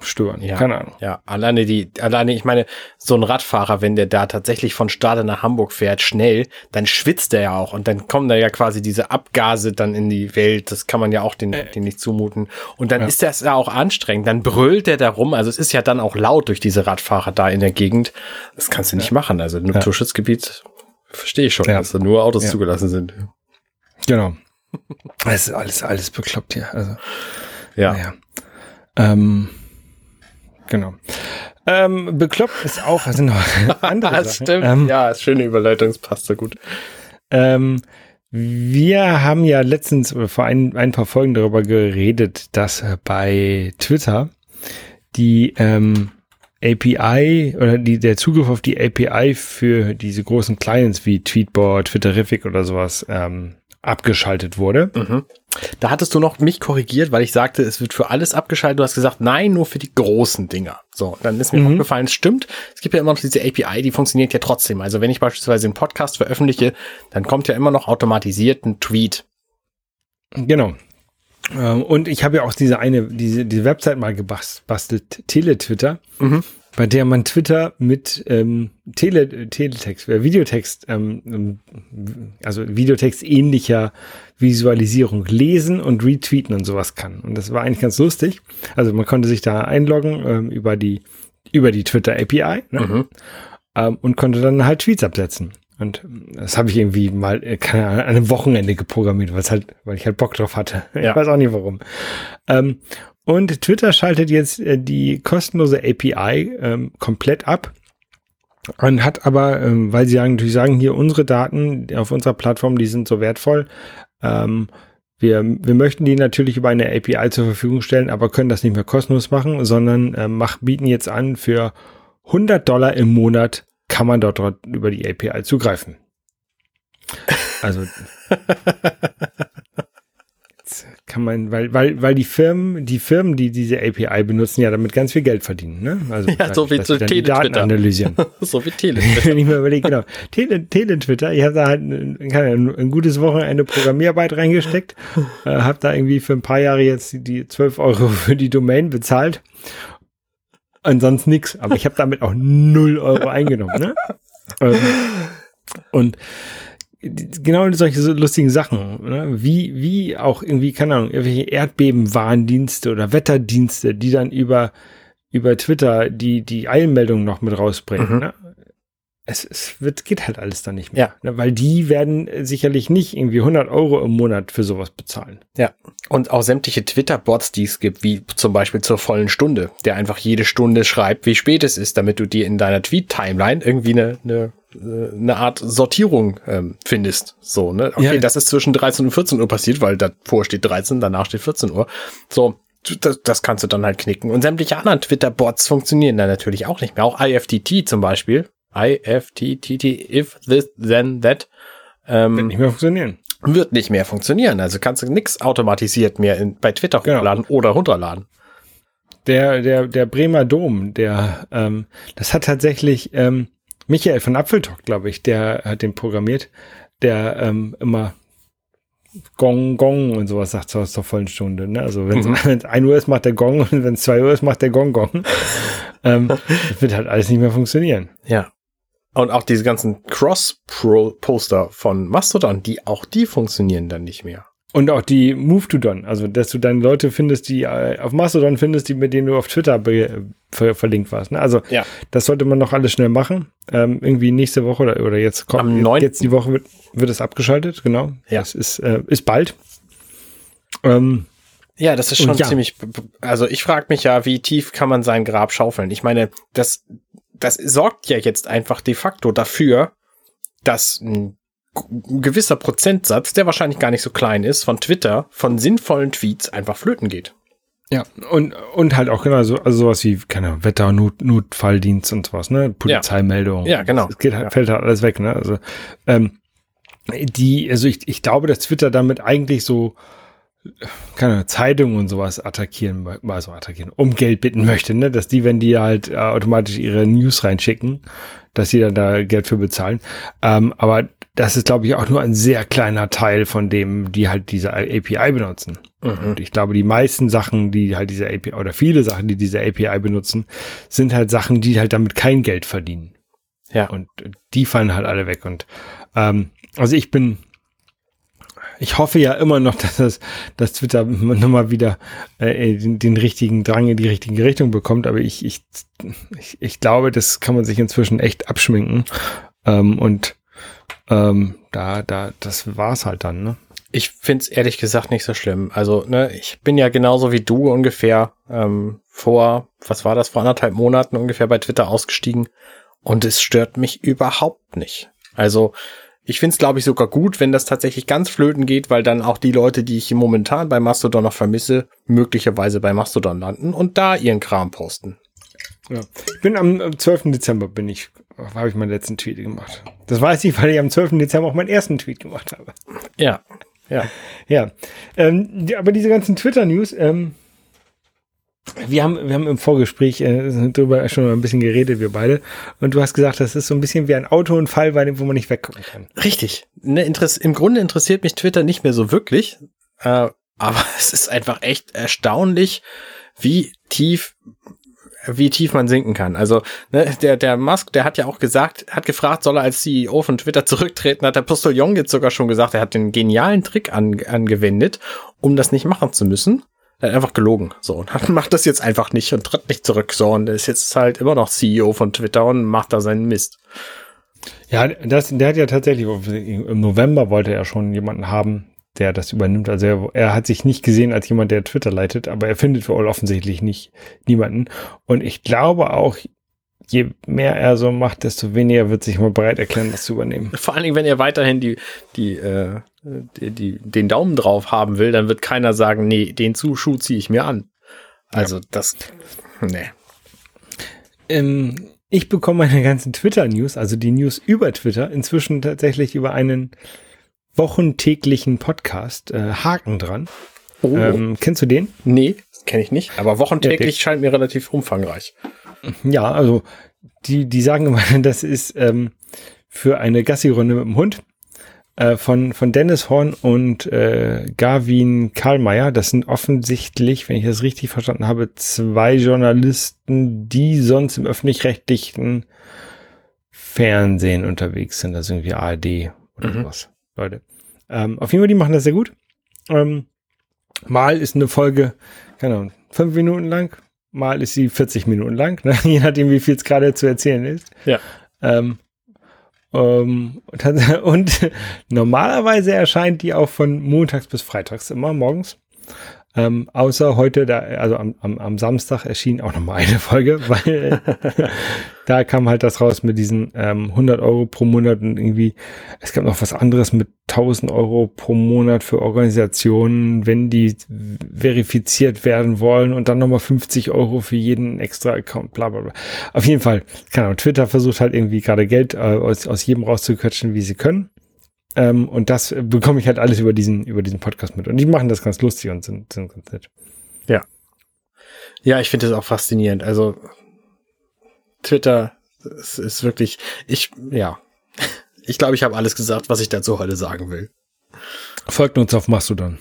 stören. Ja. Keine Ahnung. Ja, alleine die, alleine, ich meine, so ein Radfahrer, wenn der da tatsächlich von Stade nach Hamburg fährt, schnell, dann schwitzt er ja auch und dann kommen da ja quasi diese Abgase dann in die Welt. Das kann man ja auch den, den nicht zumuten. Und dann ja. ist das ja auch anstrengend. Dann brüllt er da rum. Also es ist ja dann auch laut durch diese Radfahrer da in der Gegend. Das kannst du nicht machen. Also im Naturschutzgebiet verstehe ich schon, Ja. dass da nur Autos Ja. zugelassen sind. Genau. Es ist alles, alles bekloppt hier. Also, Ja. naja. Ähm, genau. Ähm, bekloppt ist auch, also noch andere das stimmt. Ähm, ja, schöne Überleitung, das passt so gut. Ähm, wir haben ja letztens oder vor ein, ein paar Folgen darüber geredet, dass äh, bei Twitter die ähm, API oder die, der Zugriff auf die API für diese großen Clients wie Tweetbot, Twitterific oder sowas ähm, abgeschaltet wurde. Mhm. Da hattest du noch mich korrigiert, weil ich sagte, es wird für alles abgeschaltet. Du hast gesagt, nein, nur für die großen Dinger. So, dann ist mir Mhm. aufgefallen, es stimmt. Es gibt ja immer noch diese API, die funktioniert ja trotzdem. Also wenn ich beispielsweise einen Podcast veröffentliche, dann kommt ja immer noch automatisiert ein Tweet. Genau. Ähm, und ich habe ja auch diese eine, diese, diese Website mal gebastelt, Teletwitter, Mhm. Bei der man Twitter mit ähm, Tele, Teletext, äh, Videotext, ähm, ähm, also Videotext ähnlicher Visualisierung lesen und retweeten und sowas kann. Und das war eigentlich ganz lustig. Also man konnte sich da einloggen ähm, über die über die Twitter API ne? Mhm. ähm, und konnte dann halt Tweets absetzen. Und das habe ich irgendwie mal äh, keine Ahnung, an einem Wochenende geprogrammiert, weil halt, weil ich halt Bock drauf hatte. Ja. Ich weiß auch nicht warum. Ähm, und Twitter schaltet jetzt äh, die kostenlose API ähm, komplett ab und hat aber, ähm, weil sie natürlich sagen, hier unsere Daten auf unserer Plattform, die sind so wertvoll. Ähm, wir, wir möchten die natürlich über eine API zur Verfügung stellen, aber können das nicht mehr kostenlos machen, sondern ähm, mach, bieten jetzt an, für 100 Dollar im Monat kann man dort, dort über die API zugreifen. Also kann man, weil, weil, weil die Firmen, die Firmen, die diese API benutzen, ja damit ganz viel Geld verdienen, ne? Also Ja, so wie zu Daten Tele-Twitter. analysieren. so wie Tele. Wenn ich mir überlege, genau, Tele, Tele-Twitter, ich habe da halt ein, Ahnung, ein gutes Wochenende Programmierarbeit reingesteckt, äh, habe da irgendwie für ein paar Jahre jetzt die 12 Euro für die Domain bezahlt. Ansonsten nix, aber ich habe damit auch 0 Euro eingenommen. Ne? Ähm, und genau solche so lustigen Sachen, ne? wie, wie auch irgendwie, keine Ahnung, irgendwelche Erdbebenwarndienste oder Wetterdienste, die dann über, über Twitter die, die Eilmeldungen noch mit rausbringen. Mhm. Ne? Es, es wird, geht halt alles dann nicht mehr. Ja. Ne? Weil die werden sicherlich nicht irgendwie 100 Euro im Monat für sowas bezahlen. Ja. Und auch sämtliche Twitter-Bots, die es gibt, wie zum Beispiel zur vollen Stunde, der einfach jede Stunde schreibt, wie spät es ist, damit du dir in deiner Tweet-Timeline irgendwie eine, eine, eine Art Sortierung ähm, findest. So, ne? Okay, Ja. das ist zwischen 13 und 14 Uhr passiert, weil davor steht 13, danach steht 14 Uhr. So, das, das kannst du dann halt knicken. Und sämtliche anderen Twitter-Bots funktionieren dann natürlich auch nicht mehr. Auch IFTT zum Beispiel. IFTTT, if this, then that. Ähm, Wird nicht mehr funktionieren. wird nicht mehr funktionieren. Also kannst du nix automatisiert mehr in, bei Twitter Genau. hochladen oder runterladen. Der, der, der Bremer Dom, der, ähm, das hat tatsächlich ähm, Michael von Apfeltalk, glaube ich, der hat den programmiert, der ähm, immer Gong, Gong und sowas sagt zur, zur vollen Stunde. Ne? Also wenn es Mhm. 1 Uhr ist, macht der Gong und wenn es 2 Uhr ist, macht der Gong, Gong. ähm, das wird halt alles nicht mehr funktionieren. Ja. Und auch diese ganzen Cross-Poster von Mastodon, die auch die funktionieren dann nicht mehr. Und auch die Move to Don, also dass du dann Leute findest, die äh, auf Mastodon findest, die mit denen du auf Twitter ver verlinkt warst. Ne? Also Ja. das sollte man noch alles schnell machen. Ähm, irgendwie nächste Woche oder, oder jetzt kommt Am jetzt, 9. jetzt die Woche wird, wird es abgeschaltet, genau. Ja. Das ist, äh, ist bald. Ähm, Ja, das ist schon ja. ziemlich. Also ich frage mich ja, wie tief kann man sein Grab schaufeln? Ich meine, das, das sorgt ja jetzt einfach de facto dafür, dass gewisser Prozentsatz, der wahrscheinlich gar nicht so klein ist, von Twitter, von sinnvollen Tweets einfach flöten geht. ja, und, und halt auch genau so, also sowas wie, keine Ahnung, Wetter, Not, Notfalldienst und sowas, ne? Polizeimeldung. Ja, genau. Es geht halt, Ja. fällt halt alles weg, ne? Also, ähm, die, also ich, ich glaube, dass Twitter damit eigentlich so, keine Ahnung, Zeitungen und sowas attackieren, mal so attackieren, um Geld bitten möchte, ne? Dass die, wenn die halt äh, automatisch ihre News reinschicken, dass die dann da Geld für bezahlen. Ähm, aber das ist, glaube ich, auch nur ein sehr kleiner Teil von dem, die halt diese API benutzen. Und ich glaube, die meisten Sachen, die halt diese API oder viele Sachen, die diese API benutzen, sind halt Sachen, die halt damit kein Geld verdienen. Ja. Und die fallen halt alle weg. Und ähm, also ich bin, ich hoffe ja immer noch, dass das, dass Twitter nochmal wieder äh, den, den richtigen Drang in die richtige Richtung bekommt. Aber ich, ich, ich, ich glaube, das kann man sich inzwischen echt abschminken. Ähm, und Ähm, da, da, das war's halt dann, ne? Ich find's ehrlich gesagt nicht so schlimm. Also, ne, ich bin ja genauso wie du ungefähr ähm, vor, was war das, vor anderthalb Monaten ungefähr bei Twitter ausgestiegen. Und es stört mich überhaupt nicht. Also, ich find's glaube ich, sogar gut, wenn das tatsächlich ganz flöten geht, weil dann auch die Leute, die ich momentan bei Mastodon noch vermisse, möglicherweise bei Mastodon landen und da ihren Kram posten. Ja. Ich bin am 12. Dezember bin ich, habe ich meinen letzten Tweet gemacht. Das weiß ich, weil ich am 12. Dezember auch meinen ersten Tweet gemacht habe. Ja, ja. Ja. Ähm, die, aber diese ganzen Twitter-News, ähm, wir haben, wir haben im Vorgespräch äh, darüber schon mal ein bisschen geredet, wir beide. Und du hast gesagt, das ist so ein bisschen wie ein Autounfall, bei dem, wo man nicht weggucken kann. Richtig. Ne, Interess Im Grunde interessiert mich Twitter nicht mehr so wirklich. Äh, aber es ist einfach echt erstaunlich, wie tief wie tief man sinken kann. Also ne, der der Musk, der hat ja auch gesagt, hat gefragt, soll er als CEO von Twitter zurücktreten? Hat der Postillon jetzt sogar schon gesagt, er hat den genialen Trick an, angewendet, um das nicht machen zu müssen. Er hat einfach gelogen. So, und hat, macht das jetzt einfach nicht und tritt nicht zurück. So, und ist jetzt halt immer noch CEO von Twitter und macht da seinen Mist. Ja, das, der hat ja tatsächlich, im November wollte er schon jemanden haben, der das übernimmt. Also er, er hat sich nicht gesehen als jemand, der Twitter leitet, aber er findet wohl offensichtlich nicht niemanden. Und ich glaube auch, je mehr er so macht, desto weniger wird sich mal bereit erklären, das zu übernehmen. Vor allen Dingen, wenn er weiterhin die, die, äh, die, die, den Daumen drauf haben will, dann wird keiner sagen, nee, den Zuschuh ziehe ich mir an. Also ja. das, nee. Ähm, ich bekomme meine ganzen Twitter-News, also die News über Twitter, inzwischen tatsächlich über einen wochentäglichen Podcast, äh, Haken dran. Oh. Ähm, kennst du den? Nee, kenne ich nicht. Aber wochentäglich ja, scheint mir relativ umfangreich. Ja, also die, die sagen immer, das ist ähm, für eine Gassi-Runde mit dem Hund äh, von, von Dennis Horn und äh, Gavin Karlmeier. Das sind offensichtlich, wenn ich das richtig verstanden habe, zwei Journalisten, die sonst im öffentlich-rechtlichen Fernsehen unterwegs sind, also irgendwie ARD oder mhm. was, Leute. Ähm, auf jeden Fall, die machen das sehr gut. Ähm, mal ist eine Folge, keine Ahnung, fünf Minuten lang, mal ist sie 40 Minuten lang, ne? je nachdem, wie viel es gerade zu erzählen ist. Ja. Ähm, ähm, und normalerweise erscheint die auch von montags bis freitags immer morgens. Ähm, außer heute, da, also am, am, am Samstag erschien auch nochmal eine Folge, weil da kam halt das raus mit diesen ähm, 100 Euro pro Monat und irgendwie, es gab noch was anderes mit 1000 Euro pro Monat für Organisationen, wenn die verifiziert werden wollen und dann nochmal 50 Euro für jeden extra Account, bla bla bla. Auf jeden Fall, keine Ahnung, Twitter versucht halt irgendwie gerade Geld äh, aus, aus jedem rauszuquetschen, wie sie können. Ähm, und das bekomme ich halt alles über diesen, über diesen Podcast mit. Und die machen das ganz lustig und sind, sind ganz nett. Ja. Ja, ich finde das auch faszinierend. Also Twitter es ist wirklich, ich, ja. Ich glaube, ich habe alles gesagt, was ich dazu heute sagen will. Folgt uns auf Mastodon.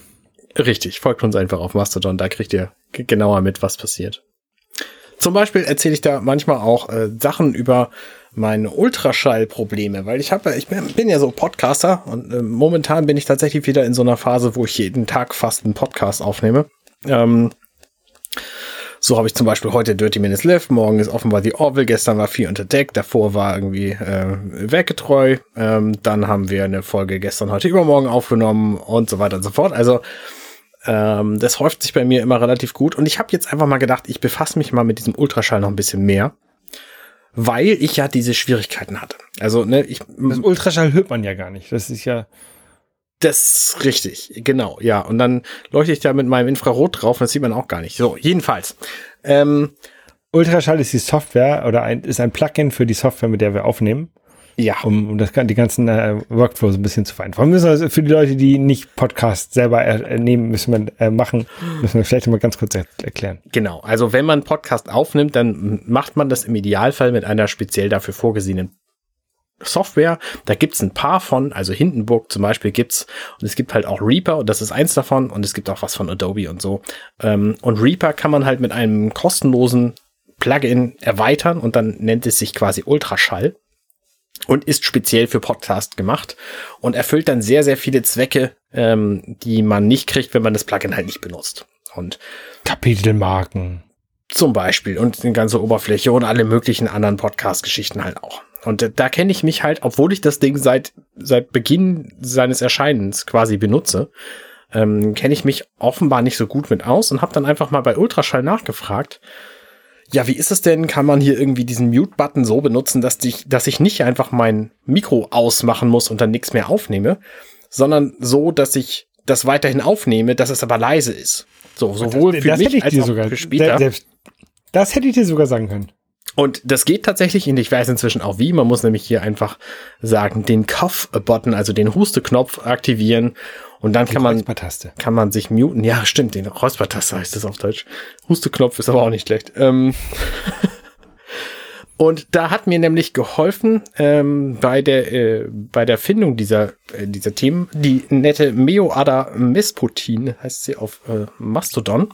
Richtig, folgt uns einfach auf Mastodon, da kriegt ihr genauer mit, was passiert. Zum Beispiel erzähle ich da manchmal auch äh, Sachen über meine Ultraschallprobleme, weil ich habe, ich bin, ja so Podcaster und äh, momentan bin ich tatsächlich wieder in so einer Phase, wo ich jeden Tag fast einen Podcast aufnehme. Ähm, so habe ich zum Beispiel heute Dirty Minutes Live, morgen ist offenbar die Orville, gestern war viel unter Deck, davor war irgendwie äh, Weggetreu, ähm, dann haben wir eine Folge gestern, heute, übermorgen aufgenommen und so weiter und so fort. Also ähm, das häuft sich bei mir immer relativ gut und ich habe jetzt einfach mal gedacht, ich befasse mich mal mit diesem Ultraschall noch ein bisschen mehr weil ich ja diese Schwierigkeiten hatte. Also, ne, ich. Das Ultraschall hört man ja gar nicht. Das ist ja. Das richtig, genau, ja. Und dann leuchte ich da mit meinem Infrarot drauf, das sieht man auch gar nicht. So, jedenfalls. Ähm, Ultraschall ist die Software oder ein, ist ein Plugin für die Software, mit der wir aufnehmen. Ja. Um, um das, die ganzen äh, Workflows ein bisschen zu vereinfachen. Müssen also für die Leute, die nicht Podcast selber äh, nehmen, müssen wir äh, machen, müssen wir vielleicht mal ganz kurz er erklären. Genau. Also wenn man Podcast aufnimmt, dann macht man das im Idealfall mit einer speziell dafür vorgesehenen Software. Da gibt's ein paar von, also Hindenburg zum Beispiel gibt's und es gibt halt auch Reaper und das ist eins davon und es gibt auch was von Adobe und so. Ähm, und Reaper kann man halt mit einem kostenlosen Plugin erweitern und dann nennt es sich quasi Ultraschall und ist speziell für Podcast gemacht und erfüllt dann sehr, sehr viele Zwecke, ähm, die man nicht kriegt, wenn man das Plugin halt nicht benutzt. Und Kapitelmarken. Zum Beispiel und die ganze Oberfläche und alle möglichen anderen Podcast-Geschichten halt auch. Und da, kenne ich mich halt, obwohl ich das Ding seit, seit Beginn seines Erscheinens quasi benutze, ähm, kenne ich mich offenbar nicht so gut mit aus und habe dann einfach mal bei Ultraschall nachgefragt. Ja, wie ist es denn? Kann man hier irgendwie diesen Mute-Button so benutzen, dass, ich, dass ich nicht einfach mein Mikro ausmachen muss und dann nichts mehr aufnehme, sondern so, dass ich das weiterhin aufnehme, dass es aber leise ist. So, sowohl das, für das mich als auch sogar, für später. Selbst, das hätte ich dir sogar sagen können. Und das geht tatsächlich, und ich weiß inzwischen auch wie. Man muss nämlich hier einfach sagen, den Cough-Button, also den Huste-Knopf aktivieren. Und dann kann man, kann man sich muten. Ja, stimmt, den Räuspertaste heißt das auf Deutsch. Huste-Knopf ist aber auch nicht schlecht. Ähm und da hat mir nämlich geholfen ähm, bei der äh, bei der Findung dieser äh, dieser Themen die nette Meoada Mesputin heißt sie auf äh, Mastodon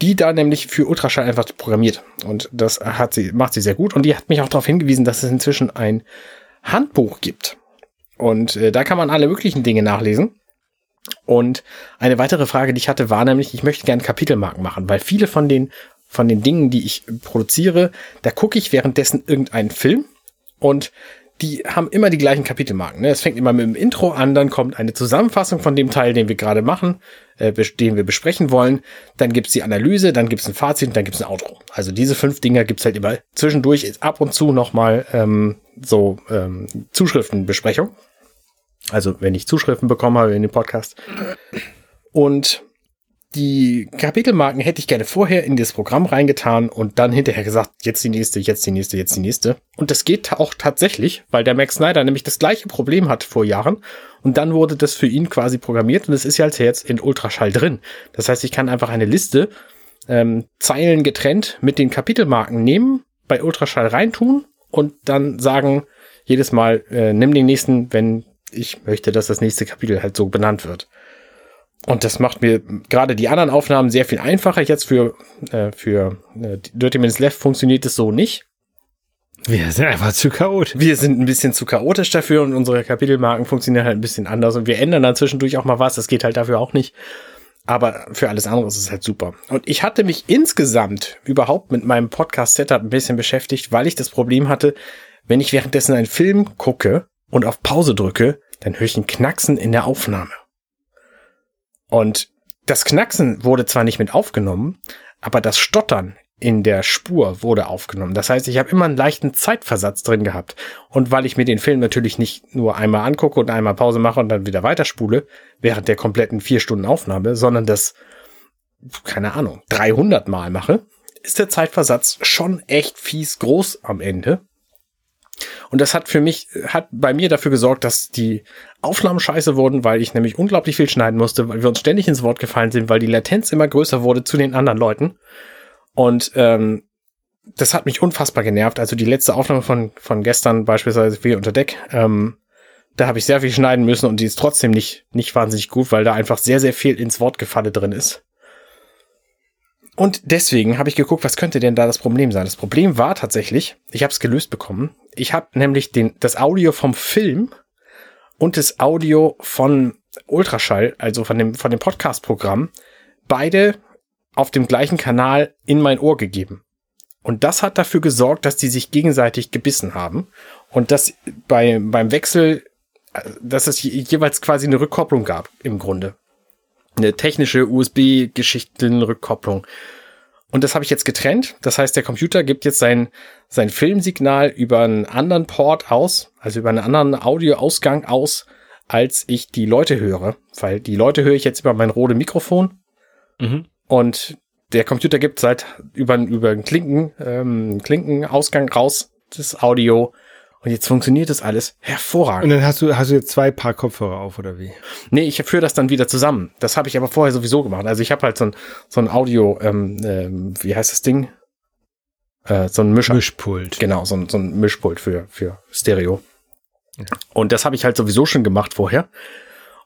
die da nämlich für Ultraschall einfach programmiert. Und das hat sie, macht sie sehr gut. Und die hat mich auch darauf hingewiesen, dass es inzwischen ein Handbuch gibt. Und äh, da kann man alle möglichen Dinge nachlesen. Und eine weitere Frage, die ich hatte, war nämlich, ich möchte gerne Kapitelmarken machen, weil viele von den, von den Dingen, die ich produziere, da gucke ich währenddessen irgendeinen Film und die haben immer die gleichen Kapitelmarken. Ne? Es fängt immer mit dem Intro an, dann kommt eine Zusammenfassung von dem Teil, den wir gerade machen, äh, den wir besprechen wollen. Dann gibt's die Analyse, dann gibt's ein Fazit und dann gibt's ein Outro. Also diese fünf Dinger gibt's halt immer. Zwischendurch ab und zu nochmal ähm, so ähm, Zuschriftenbesprechung. Also wenn ich Zuschriften bekommen habe in den Podcast. Und die Kapitelmarken hätte ich gerne vorher in das Programm reingetan und dann hinterher gesagt, jetzt die nächste, jetzt die nächste, jetzt die nächste. Und das geht auch tatsächlich, weil der Max Snyder nämlich das gleiche Problem hat vor Jahren. Und dann wurde das für ihn quasi programmiert und es ist ja jetzt in Ultraschall drin. Das heißt, ich kann einfach eine Liste ähm, Zeilen getrennt mit den Kapitelmarken nehmen, bei Ultraschall reintun und dann sagen, jedes Mal, äh, nimm den nächsten, wenn ich möchte, dass das nächste Kapitel halt so benannt wird. Und das macht mir gerade die anderen Aufnahmen sehr viel einfacher. Jetzt für, äh, für äh, Dirty Minutes Left funktioniert es so nicht. Wir sind einfach zu chaotisch. Wir sind ein bisschen zu chaotisch dafür und unsere Kapitelmarken funktionieren halt ein bisschen anders und wir ändern dann zwischendurch auch mal was. Das geht halt dafür auch nicht. Aber für alles andere ist es halt super. Und ich hatte mich insgesamt überhaupt mit meinem Podcast-Setup ein bisschen beschäftigt, weil ich das Problem hatte, wenn ich währenddessen einen Film gucke und auf Pause drücke, dann höre ich ein Knacksen in der Aufnahme. Und das Knacksen wurde zwar nicht mit aufgenommen, aber das Stottern in der Spur wurde aufgenommen. Das heißt, ich habe immer einen leichten Zeitversatz drin gehabt. Und weil ich mir den Film natürlich nicht nur einmal angucke und einmal Pause mache und dann wieder weiterspule, während der kompletten vier Stunden Aufnahme, sondern das, keine Ahnung, 300 Mal mache, ist der Zeitversatz schon echt fies groß am Ende. Und das hat für mich, hat bei mir dafür gesorgt, dass die Aufnahmen scheiße wurden, weil ich nämlich unglaublich viel schneiden musste, weil wir uns ständig ins Wort gefallen sind, weil die Latenz immer größer wurde zu den anderen Leuten. Und ähm, das hat mich unfassbar genervt. Also die letzte Aufnahme von, von gestern, beispielsweise wie unter Deck, ähm, da habe ich sehr viel schneiden müssen und die ist trotzdem nicht, nicht wahnsinnig gut, weil da einfach sehr, sehr viel ins Wortgefalle drin ist. Und deswegen habe ich geguckt, was könnte denn da das Problem sein? Das Problem war tatsächlich, ich habe es gelöst bekommen. Ich habe nämlich den, das Audio vom Film und das Audio von Ultraschall, also von dem, von dem Podcast-Programm, beide auf dem gleichen Kanal in mein Ohr gegeben. Und das hat dafür gesorgt, dass die sich gegenseitig gebissen haben und dass bei, beim Wechsel, dass es jeweils quasi eine Rückkopplung gab, im Grunde eine technische USB-Geschichtenrückkopplung. Und das habe ich jetzt getrennt. Das heißt, der Computer gibt jetzt sein, sein Filmsignal über einen anderen Port aus, also über einen anderen Audioausgang aus, als ich die Leute höre. Weil die Leute höre ich jetzt über mein Rode Mikrofon. Mhm. Und der Computer gibt seit über, über einen Klinken, ähm, Klinkenausgang raus das Audio und jetzt funktioniert das alles hervorragend. Und dann hast du, hast du jetzt zwei Paar Kopfhörer auf, oder wie? Nee, ich führe das dann wieder zusammen. Das habe ich aber vorher sowieso gemacht. Also ich habe halt so ein, so ein Audio, ähm, ähm, wie heißt das Ding? Äh, so ein Mischer. Mischpult. Genau, so ein, so ein Mischpult für, für Stereo. Ja. Und das habe ich halt sowieso schon gemacht vorher.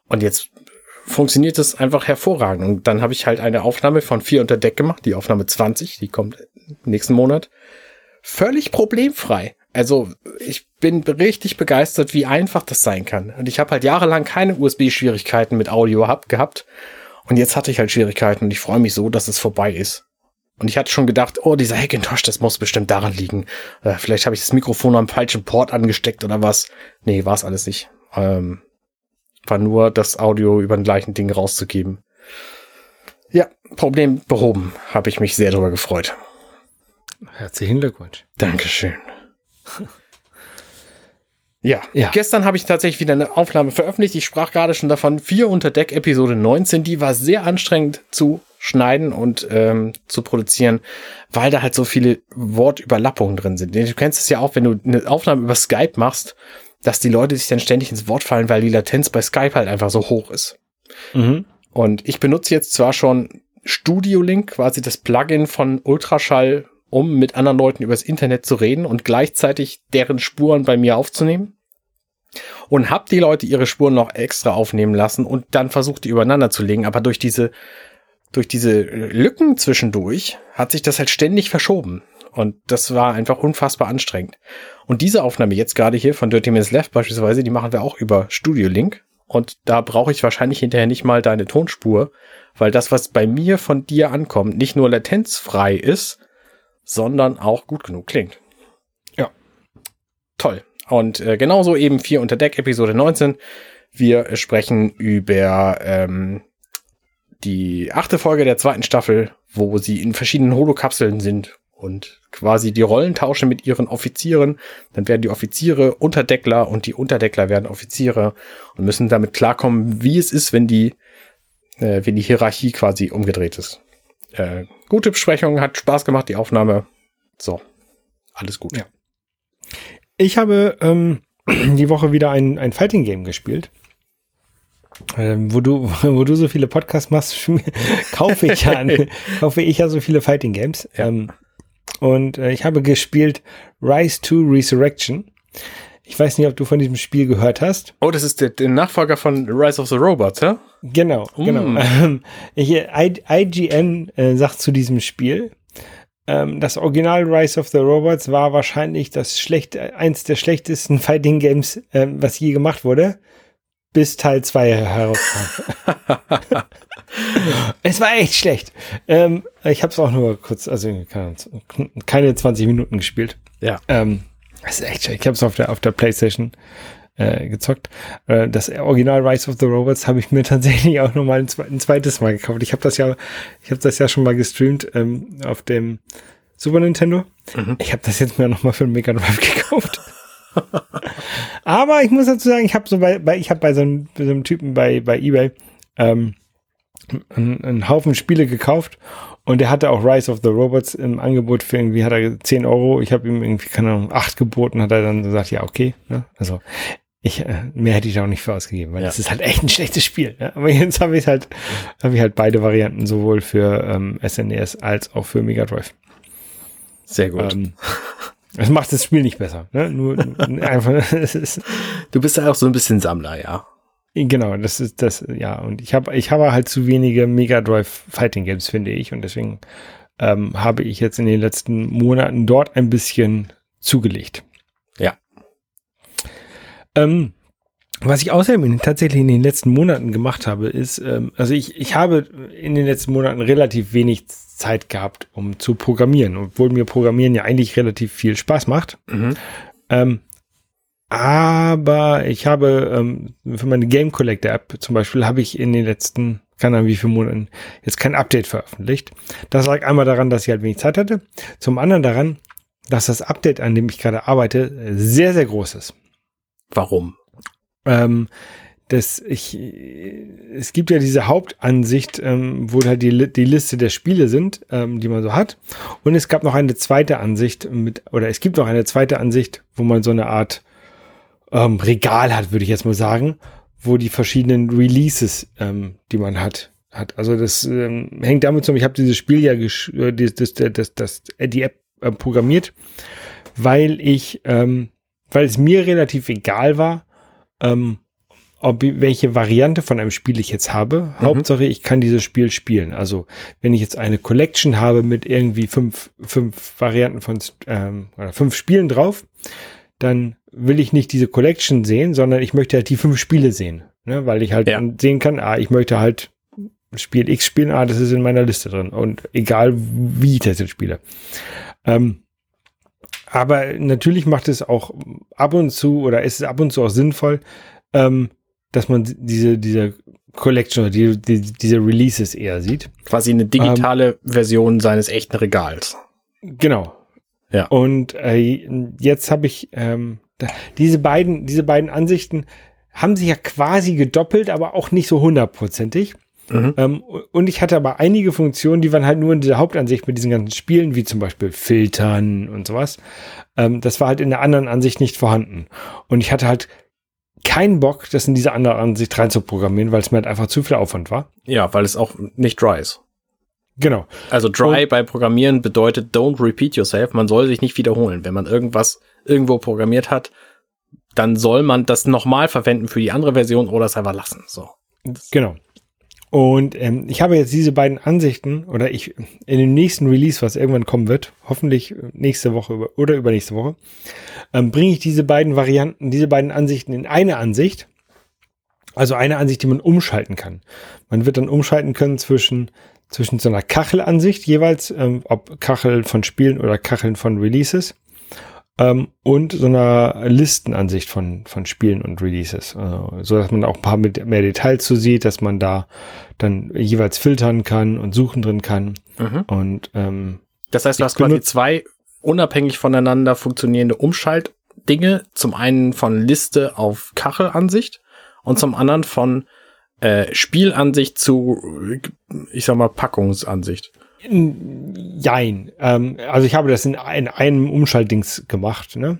Und jetzt funktioniert das einfach hervorragend. Und dann habe ich halt eine Aufnahme von vier unter Deck gemacht, die Aufnahme 20, die kommt nächsten Monat. Völlig problemfrei. Also ich bin richtig begeistert, wie einfach das sein kann. Und ich habe halt jahrelang keine USB-Schwierigkeiten mit Audio hab, gehabt. Und jetzt hatte ich halt Schwierigkeiten und ich freue mich so, dass es vorbei ist. Und ich hatte schon gedacht, oh, dieser Hackintosh, das muss bestimmt daran liegen. Äh, vielleicht habe ich das Mikrofon am falschen Port angesteckt oder was. Nee, war es alles nicht. Ähm, war nur das Audio über den gleichen Ding rauszugeben. Ja, Problem behoben. Habe ich mich sehr darüber gefreut. Herzlichen Glückwunsch. Dankeschön. Ja, ja. gestern habe ich tatsächlich wieder eine Aufnahme veröffentlicht. Ich sprach gerade schon davon, vier unter Deck Episode 19, die war sehr anstrengend zu schneiden und ähm, zu produzieren, weil da halt so viele Wortüberlappungen drin sind. Du kennst es ja auch, wenn du eine Aufnahme über Skype machst, dass die Leute sich dann ständig ins Wort fallen, weil die Latenz bei Skype halt einfach so hoch ist. Mhm. Und ich benutze jetzt zwar schon Studio Link, quasi das Plugin von Ultraschall, um mit anderen Leuten übers Internet zu reden und gleichzeitig deren Spuren bei mir aufzunehmen. Und hab die Leute ihre Spuren noch extra aufnehmen lassen und dann versucht, die übereinander zu legen. Aber durch diese durch diese Lücken zwischendurch hat sich das halt ständig verschoben. Und das war einfach unfassbar anstrengend. Und diese Aufnahme jetzt gerade hier von Dirty Minutes Left beispielsweise, die machen wir auch über Studio Link. Und da brauche ich wahrscheinlich hinterher nicht mal deine Tonspur, weil das, was bei mir von dir ankommt, nicht nur latenzfrei ist, sondern auch gut genug klingt. Ja. Toll. Und äh, genauso eben 4 unter Deck, Episode 19. Wir sprechen über ähm, die achte Folge der zweiten Staffel, wo sie in verschiedenen Holokapseln sind und quasi die Rollen tauschen mit ihren Offizieren. Dann werden die Offiziere Unterdeckler und die Unterdeckler werden Offiziere und müssen damit klarkommen, wie es ist, wenn die, äh, wenn die Hierarchie quasi umgedreht ist. Äh, gute Besprechung, hat Spaß gemacht, die Aufnahme. So, alles gut. Ja. Ich habe ähm, die Woche wieder ein, ein Fighting Game gespielt. Ähm, wo du, wo du so viele Podcasts machst, kaufe ich ja, kaufe ich ja so viele Fighting Games. Ja. Ähm, und äh, ich habe gespielt Rise to Resurrection. Ich weiß nicht, ob du von diesem Spiel gehört hast. Oh, das ist der, der Nachfolger von Rise of the Robots, ja? Genau, mm. genau. Ähm, IGN äh, sagt zu diesem Spiel, ähm, das Original Rise of the Robots war wahrscheinlich das schlecht, eins der schlechtesten Fighting Games, äh, was je gemacht wurde bis Teil 2 herauskam. es war echt schlecht. Ähm, ich habe es auch nur kurz, also keine 20 Minuten gespielt. Ja. Ähm, das ist echt schlecht. Ich habe es auf der, auf der Playstation äh, gezockt. Äh, das Original Rise of the Robots habe ich mir tatsächlich auch nochmal ein, ein zweites Mal gekauft. Ich habe das ja, ich habe das ja schon mal gestreamt ähm, auf dem Super Nintendo. Mhm. Ich habe das jetzt mir nochmal für den Mega Drive gekauft. Aber ich muss dazu sagen, ich habe so bei, bei ich habe bei so einem, so einem, Typen bei, bei eBay ähm, einen, einen Haufen Spiele gekauft und der hatte auch Rise of the Robots im Angebot für irgendwie, hat er 10 Euro. Ich habe ihm irgendwie, keine Ahnung, 8 geboten, hat er dann gesagt, ja, okay. Ne? Also ich, äh, mehr hätte ich da auch nicht für ausgegeben, weil ja. das ist halt echt ein schlechtes Spiel. Ne? Aber jetzt habe ich halt, habe ich halt beide Varianten, sowohl für ähm, SNES e als auch für Mega Drive. Sehr gut. Ähm, das macht das Spiel nicht besser. Ne? Nur einfach. du bist ja auch so ein bisschen Sammler, ja. Genau, das ist das, ja. Und ich habe ich habe halt zu wenige Mega Drive Fighting Games, finde ich. Und deswegen ähm, habe ich jetzt in den letzten Monaten dort ein bisschen zugelegt. Ähm, was ich außerdem tatsächlich in den letzten Monaten gemacht habe, ist, ähm, also ich, ich habe in den letzten Monaten relativ wenig Zeit gehabt, um zu programmieren, obwohl mir Programmieren ja eigentlich relativ viel Spaß macht. Mhm. Ähm, aber ich habe ähm, für meine Game Collector App zum Beispiel habe ich in den letzten, keine Ahnung wie viele Monaten, jetzt kein Update veröffentlicht. Das lag einmal daran, dass ich halt wenig Zeit hatte. Zum anderen daran, dass das Update, an dem ich gerade arbeite, sehr, sehr groß ist. Warum? Ähm, dass ich, es gibt ja diese Hauptansicht, ähm, wo halt die, die Liste der Spiele sind, ähm, die man so hat. Und es gab noch eine zweite Ansicht mit, oder es gibt noch eine zweite Ansicht, wo man so eine Art ähm, Regal hat, würde ich jetzt mal sagen, wo die verschiedenen Releases, ähm, die man hat, hat. Also das ähm, hängt damit zusammen, ich habe dieses Spiel ja, gesch äh, das, das, das, das, die App äh, programmiert, weil ich, ähm, weil es mir relativ egal war, ähm, ob welche Variante von einem Spiel ich jetzt habe. Mhm. Hauptsache, ich kann dieses Spiel spielen. Also wenn ich jetzt eine Collection habe mit irgendwie fünf, fünf Varianten von ähm, oder fünf Spielen drauf, dann will ich nicht diese Collection sehen, sondern ich möchte halt die fünf Spiele sehen. Ne? Weil ich halt ja. sehen kann, ah, ich möchte halt Spiel X spielen, ah, das ist in meiner Liste drin. Und egal, wie ich das jetzt spiele. Ähm, aber natürlich macht es auch ab und zu oder ist es ab und zu auch sinnvoll, ähm, dass man diese, diese Collection oder die, die, diese Releases eher sieht. Quasi eine digitale ähm, Version seines echten Regals. Genau. Ja. Und äh, jetzt habe ich ähm, diese beiden, diese beiden Ansichten haben sich ja quasi gedoppelt, aber auch nicht so hundertprozentig. Mhm. Ähm, und ich hatte aber einige Funktionen, die waren halt nur in dieser Hauptansicht mit diesen ganzen Spielen, wie zum Beispiel Filtern und sowas. Ähm, das war halt in der anderen Ansicht nicht vorhanden. Und ich hatte halt keinen Bock, das in diese andere Ansicht reinzuprogrammieren, weil es mir halt einfach zu viel Aufwand war. Ja, weil es auch nicht dry ist. Genau. Also dry und, bei Programmieren bedeutet don't repeat yourself. Man soll sich nicht wiederholen. Wenn man irgendwas irgendwo programmiert hat, dann soll man das nochmal verwenden für die andere Version oder es einfach lassen. So. Genau. Und ähm, ich habe jetzt diese beiden Ansichten oder ich in dem nächsten Release, was irgendwann kommen wird, hoffentlich nächste Woche oder übernächste Woche, ähm, bringe ich diese beiden Varianten, diese beiden Ansichten in eine Ansicht. Also eine Ansicht, die man umschalten kann. Man wird dann umschalten können zwischen zwischen so einer Kachelansicht jeweils, ähm, ob Kachel von Spielen oder Kacheln von Releases ähm, und so einer Listenansicht von, von Spielen und Releases, äh, so dass man auch ein paar mit mehr Details zu sieht, dass man da dann jeweils filtern kann und suchen drin kann. Mhm. Und ähm, das heißt, du hast quasi zwei unabhängig voneinander funktionierende Umschaltdinge. Zum einen von Liste auf Kachelansicht und zum anderen von äh, Spielansicht zu, ich sag mal, Packungsansicht. Jein. Ähm, also ich habe das in, in einem Umschaltdings gemacht. Ne?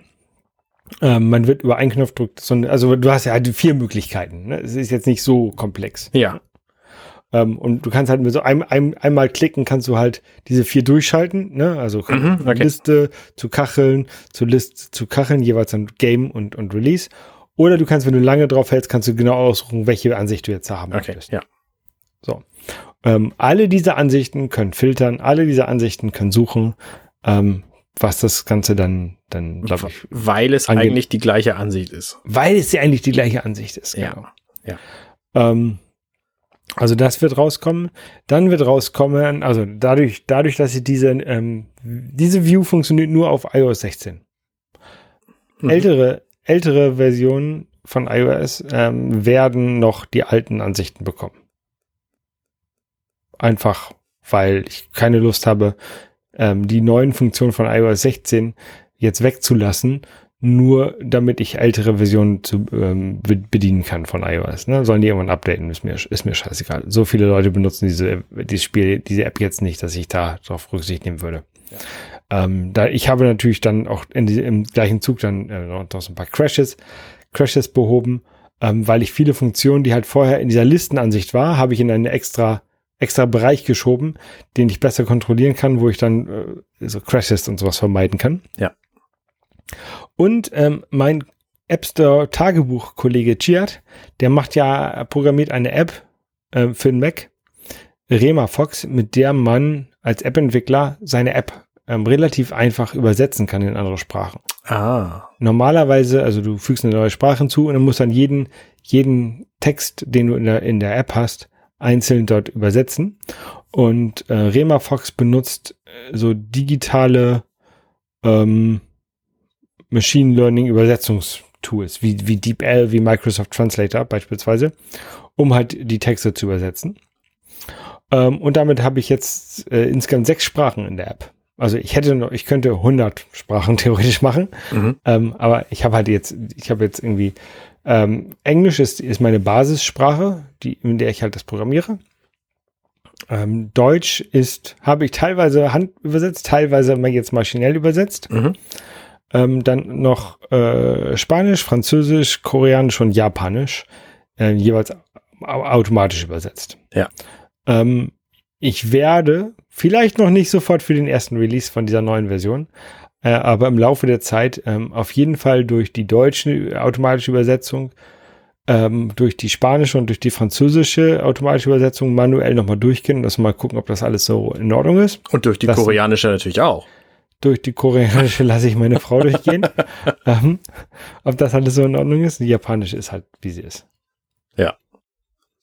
Ähm, man wird über einen Knopf drückt, also du hast ja halt vier Möglichkeiten. Ne? Es ist jetzt nicht so komplex. Ja. Ähm, und du kannst halt mit so einem, einem, einmal klicken, kannst du halt diese vier durchschalten. Ne? Also mhm, okay. Liste zu Kacheln, zu List zu Kacheln, jeweils dann Game und, und Release. Oder du kannst, wenn du lange drauf hältst, kannst du genau aussuchen, welche Ansicht du jetzt haben okay, möchtest. Ja. So. Ähm, alle diese Ansichten können filtern, alle diese Ansichten können suchen, ähm, was das Ganze dann, dann glaube ich. Weil es eigentlich die gleiche Ansicht ist. Weil es ja eigentlich die gleiche Ansicht ist. Genau. Ja. ja. Ähm, also das wird rauskommen. Dann wird rauskommen, also dadurch, dadurch, dass sie diese, ähm, diese View funktioniert nur auf iOS 16. Mhm. Ältere, ältere Versionen von iOS ähm, werden noch die alten Ansichten bekommen. Einfach, weil ich keine Lust habe, ähm, die neuen Funktionen von iOS 16 jetzt wegzulassen, nur damit ich ältere Versionen zu, ähm, bedienen kann von iOS. Ne? Sollen die irgendwann updaten, ist mir, ist mir scheißegal. So viele Leute benutzen diese, dieses Spiel, diese App jetzt nicht, dass ich da darauf Rücksicht nehmen würde. Ja. Ähm, da, ich habe natürlich dann auch in im gleichen Zug dann äh, noch so ein paar Crashes, Crashes behoben, ähm, weil ich viele Funktionen, die halt vorher in dieser Listenansicht war, habe ich in eine extra extra Bereich geschoben, den ich besser kontrollieren kann, wo ich dann äh, so Crashes und sowas vermeiden kann. Ja. Und ähm, mein App Store Tagebuch Kollege Chiat, der macht ja programmiert eine App äh, für den Mac, Rema Fox, mit der man als App-Entwickler seine App ähm, relativ einfach übersetzen kann in andere Sprachen. Ah. Normalerweise, also du fügst eine neue Sprache hinzu und dann musst dann jeden jeden Text, den du in der in der App hast, einzeln dort übersetzen. Und äh, Rema benutzt äh, so digitale ähm, Machine Learning Übersetzungstools wie, wie DeepL, wie Microsoft Translator beispielsweise, um halt die Texte zu übersetzen. Ähm, und damit habe ich jetzt äh, insgesamt sechs Sprachen in der App. Also ich hätte noch, ich könnte 100 Sprachen theoretisch machen, mhm. ähm, aber ich habe halt jetzt, ich habe jetzt irgendwie ähm, Englisch ist, ist meine Basissprache, die, in der ich halt das programmiere. Ähm, Deutsch ist, habe ich teilweise Hand übersetzt, teilweise mal jetzt maschinell übersetzt. Mhm. Ähm, dann noch äh, Spanisch, Französisch, Koreanisch und Japanisch, äh, jeweils automatisch übersetzt. Ja. Ähm, ich werde vielleicht noch nicht sofort für den ersten Release von dieser neuen Version, äh, aber im Laufe der Zeit ähm, auf jeden Fall durch die deutsche automatische Übersetzung, ähm, durch die spanische und durch die französische automatische Übersetzung manuell nochmal durchgehen und das mal gucken, ob das alles so in Ordnung ist. Und durch die das, koreanische natürlich auch. Durch die koreanische lasse ich meine Frau durchgehen. ähm, ob das alles so in Ordnung ist. Die japanische ist halt, wie sie ist.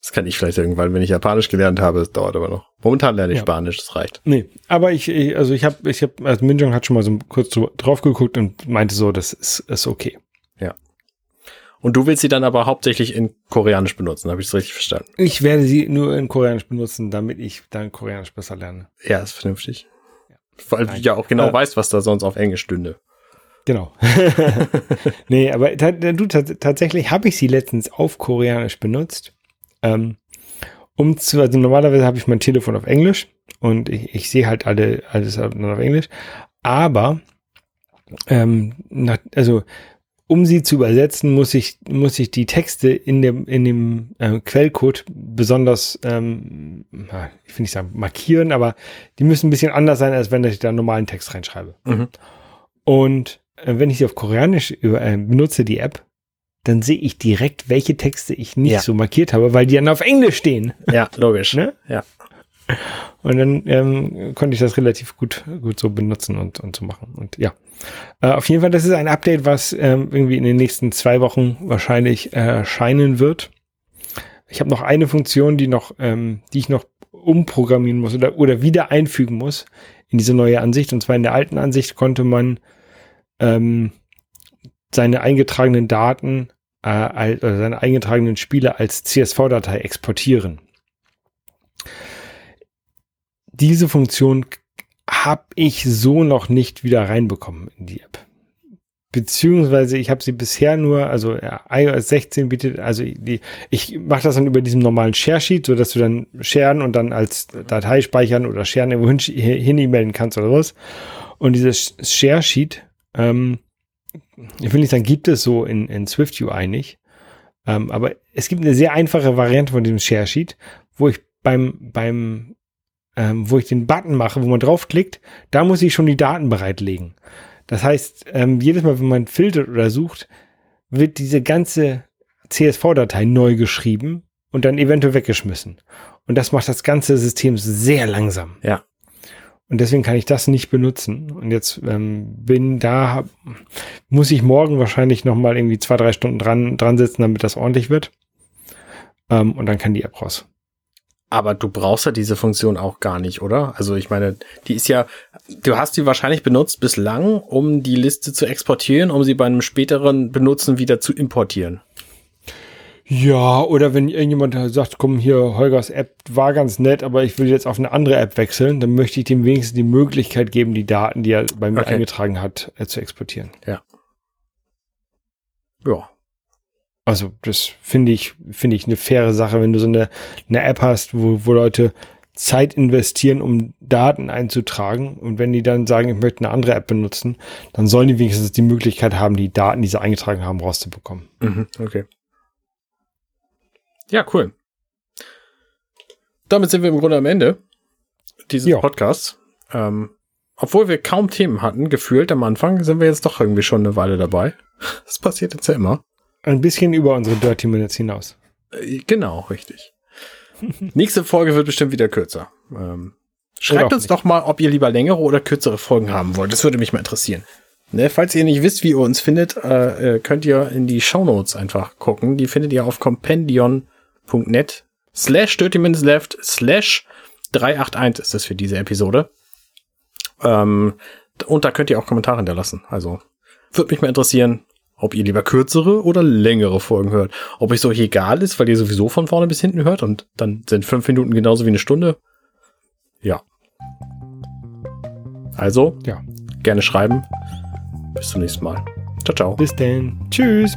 Das kann ich vielleicht irgendwann, wenn ich Japanisch gelernt habe. Das dauert aber noch. Momentan lerne ich ja. Spanisch, das reicht. Nee, aber ich, ich also ich habe, ich habe, also Minjong hat schon mal so kurz drauf geguckt und meinte so, das ist, ist okay. Ja. Und du willst sie dann aber hauptsächlich in Koreanisch benutzen, habe ich das richtig verstanden? Ich werde sie nur in Koreanisch benutzen, damit ich dann Koreanisch besser lerne. Ja, ist vernünftig. Ja. Weil Nein. du ja auch genau äh, weißt, was da sonst auf Englisch stünde. Genau. nee, aber du, tatsächlich habe ich sie letztens auf Koreanisch benutzt. Ähm, um zu, also normalerweise habe ich mein Telefon auf Englisch und ich, ich sehe halt alle, alles auf Englisch. Aber, ähm, nach, also, um sie zu übersetzen, muss ich, muss ich die Texte in dem, in dem äh, Quellcode besonders, ähm, ich will nicht sagen markieren, aber die müssen ein bisschen anders sein, als wenn ich da einen normalen Text reinschreibe. Mhm. Und äh, wenn ich sie auf Koreanisch über, äh, benutze, die App, dann sehe ich direkt, welche Texte ich nicht ja. so markiert habe, weil die dann auf Englisch stehen. Ja, logisch. ne? Ja. Und dann ähm, konnte ich das relativ gut, gut so benutzen und, und so machen. Und ja, äh, auf jeden Fall, das ist ein Update, was ähm, irgendwie in den nächsten zwei Wochen wahrscheinlich erscheinen wird. Ich habe noch eine Funktion, die noch, ähm, die ich noch umprogrammieren muss oder, oder wieder einfügen muss in diese neue Ansicht. Und zwar in der alten Ansicht konnte man ähm, seine eingetragenen Daten, äh, oder seine eingetragenen Spiele als CSV-Datei exportieren. Diese Funktion habe ich so noch nicht wieder reinbekommen in die App. Beziehungsweise ich habe sie bisher nur, also iOS 16 bietet, also die, ich mache das dann über diesem normalen Share-Sheet, so dass du dann sharen und dann als Datei speichern oder sharen irgendwo hin, hin e-mailen kannst oder was. Und dieses Share-Sheet ähm, ich will nicht sagen, gibt es so in, in Swift UI nicht. Ähm, aber es gibt eine sehr einfache Variante von diesem Share Sheet, wo ich beim, beim, ähm, wo ich den Button mache, wo man draufklickt, da muss ich schon die Daten bereitlegen. Das heißt, ähm, jedes Mal, wenn man filtert oder sucht, wird diese ganze CSV-Datei neu geschrieben und dann eventuell weggeschmissen. Und das macht das ganze System sehr langsam. Ja. Und deswegen kann ich das nicht benutzen. Und jetzt ähm, bin da, muss ich morgen wahrscheinlich noch mal irgendwie zwei, drei Stunden dran, dran sitzen, damit das ordentlich wird. Ähm, und dann kann die App raus. Aber du brauchst ja diese Funktion auch gar nicht, oder? Also ich meine, die ist ja, du hast die wahrscheinlich benutzt bislang, um die Liste zu exportieren, um sie bei einem späteren Benutzen wieder zu importieren. Ja, oder wenn irgendjemand sagt, komm hier, Holgers App war ganz nett, aber ich will jetzt auf eine andere App wechseln, dann möchte ich dem wenigstens die Möglichkeit geben, die Daten, die er bei mir okay. eingetragen hat, äh, zu exportieren. Ja. Ja. Also das finde ich, finde ich eine faire Sache, wenn du so eine, eine App hast, wo, wo Leute Zeit investieren, um Daten einzutragen. Und wenn die dann sagen, ich möchte eine andere App benutzen, dann sollen die wenigstens die Möglichkeit haben, die Daten, die sie eingetragen haben, rauszubekommen. Mhm, okay. Ja, cool. Damit sind wir im Grunde am Ende dieses jo. Podcasts. Ähm, obwohl wir kaum Themen hatten, gefühlt am Anfang, sind wir jetzt doch irgendwie schon eine Weile dabei. Das passiert jetzt ja immer. Ein bisschen über unsere Dirty Minutes hinaus. Äh, genau, richtig. Nächste Folge wird bestimmt wieder kürzer. Ähm, schreibt uns nicht. doch mal, ob ihr lieber längere oder kürzere Folgen haben wollt. Das würde mich mal interessieren. Ne, falls ihr nicht wisst, wie ihr uns findet, äh, äh könnt ihr in die Show Notes einfach gucken. Die findet ihr auf Compendion net slash 30 minutes left slash 381 ist das für diese Episode. Ähm, und da könnt ihr auch Kommentare hinterlassen. Also würde mich mal interessieren, ob ihr lieber kürzere oder längere Folgen hört. Ob euch so egal ist, weil ihr sowieso von vorne bis hinten hört und dann sind fünf Minuten genauso wie eine Stunde. Ja. Also, ja. gerne schreiben. Bis zum nächsten Mal. Ciao, ciao. Bis denn. Tschüss.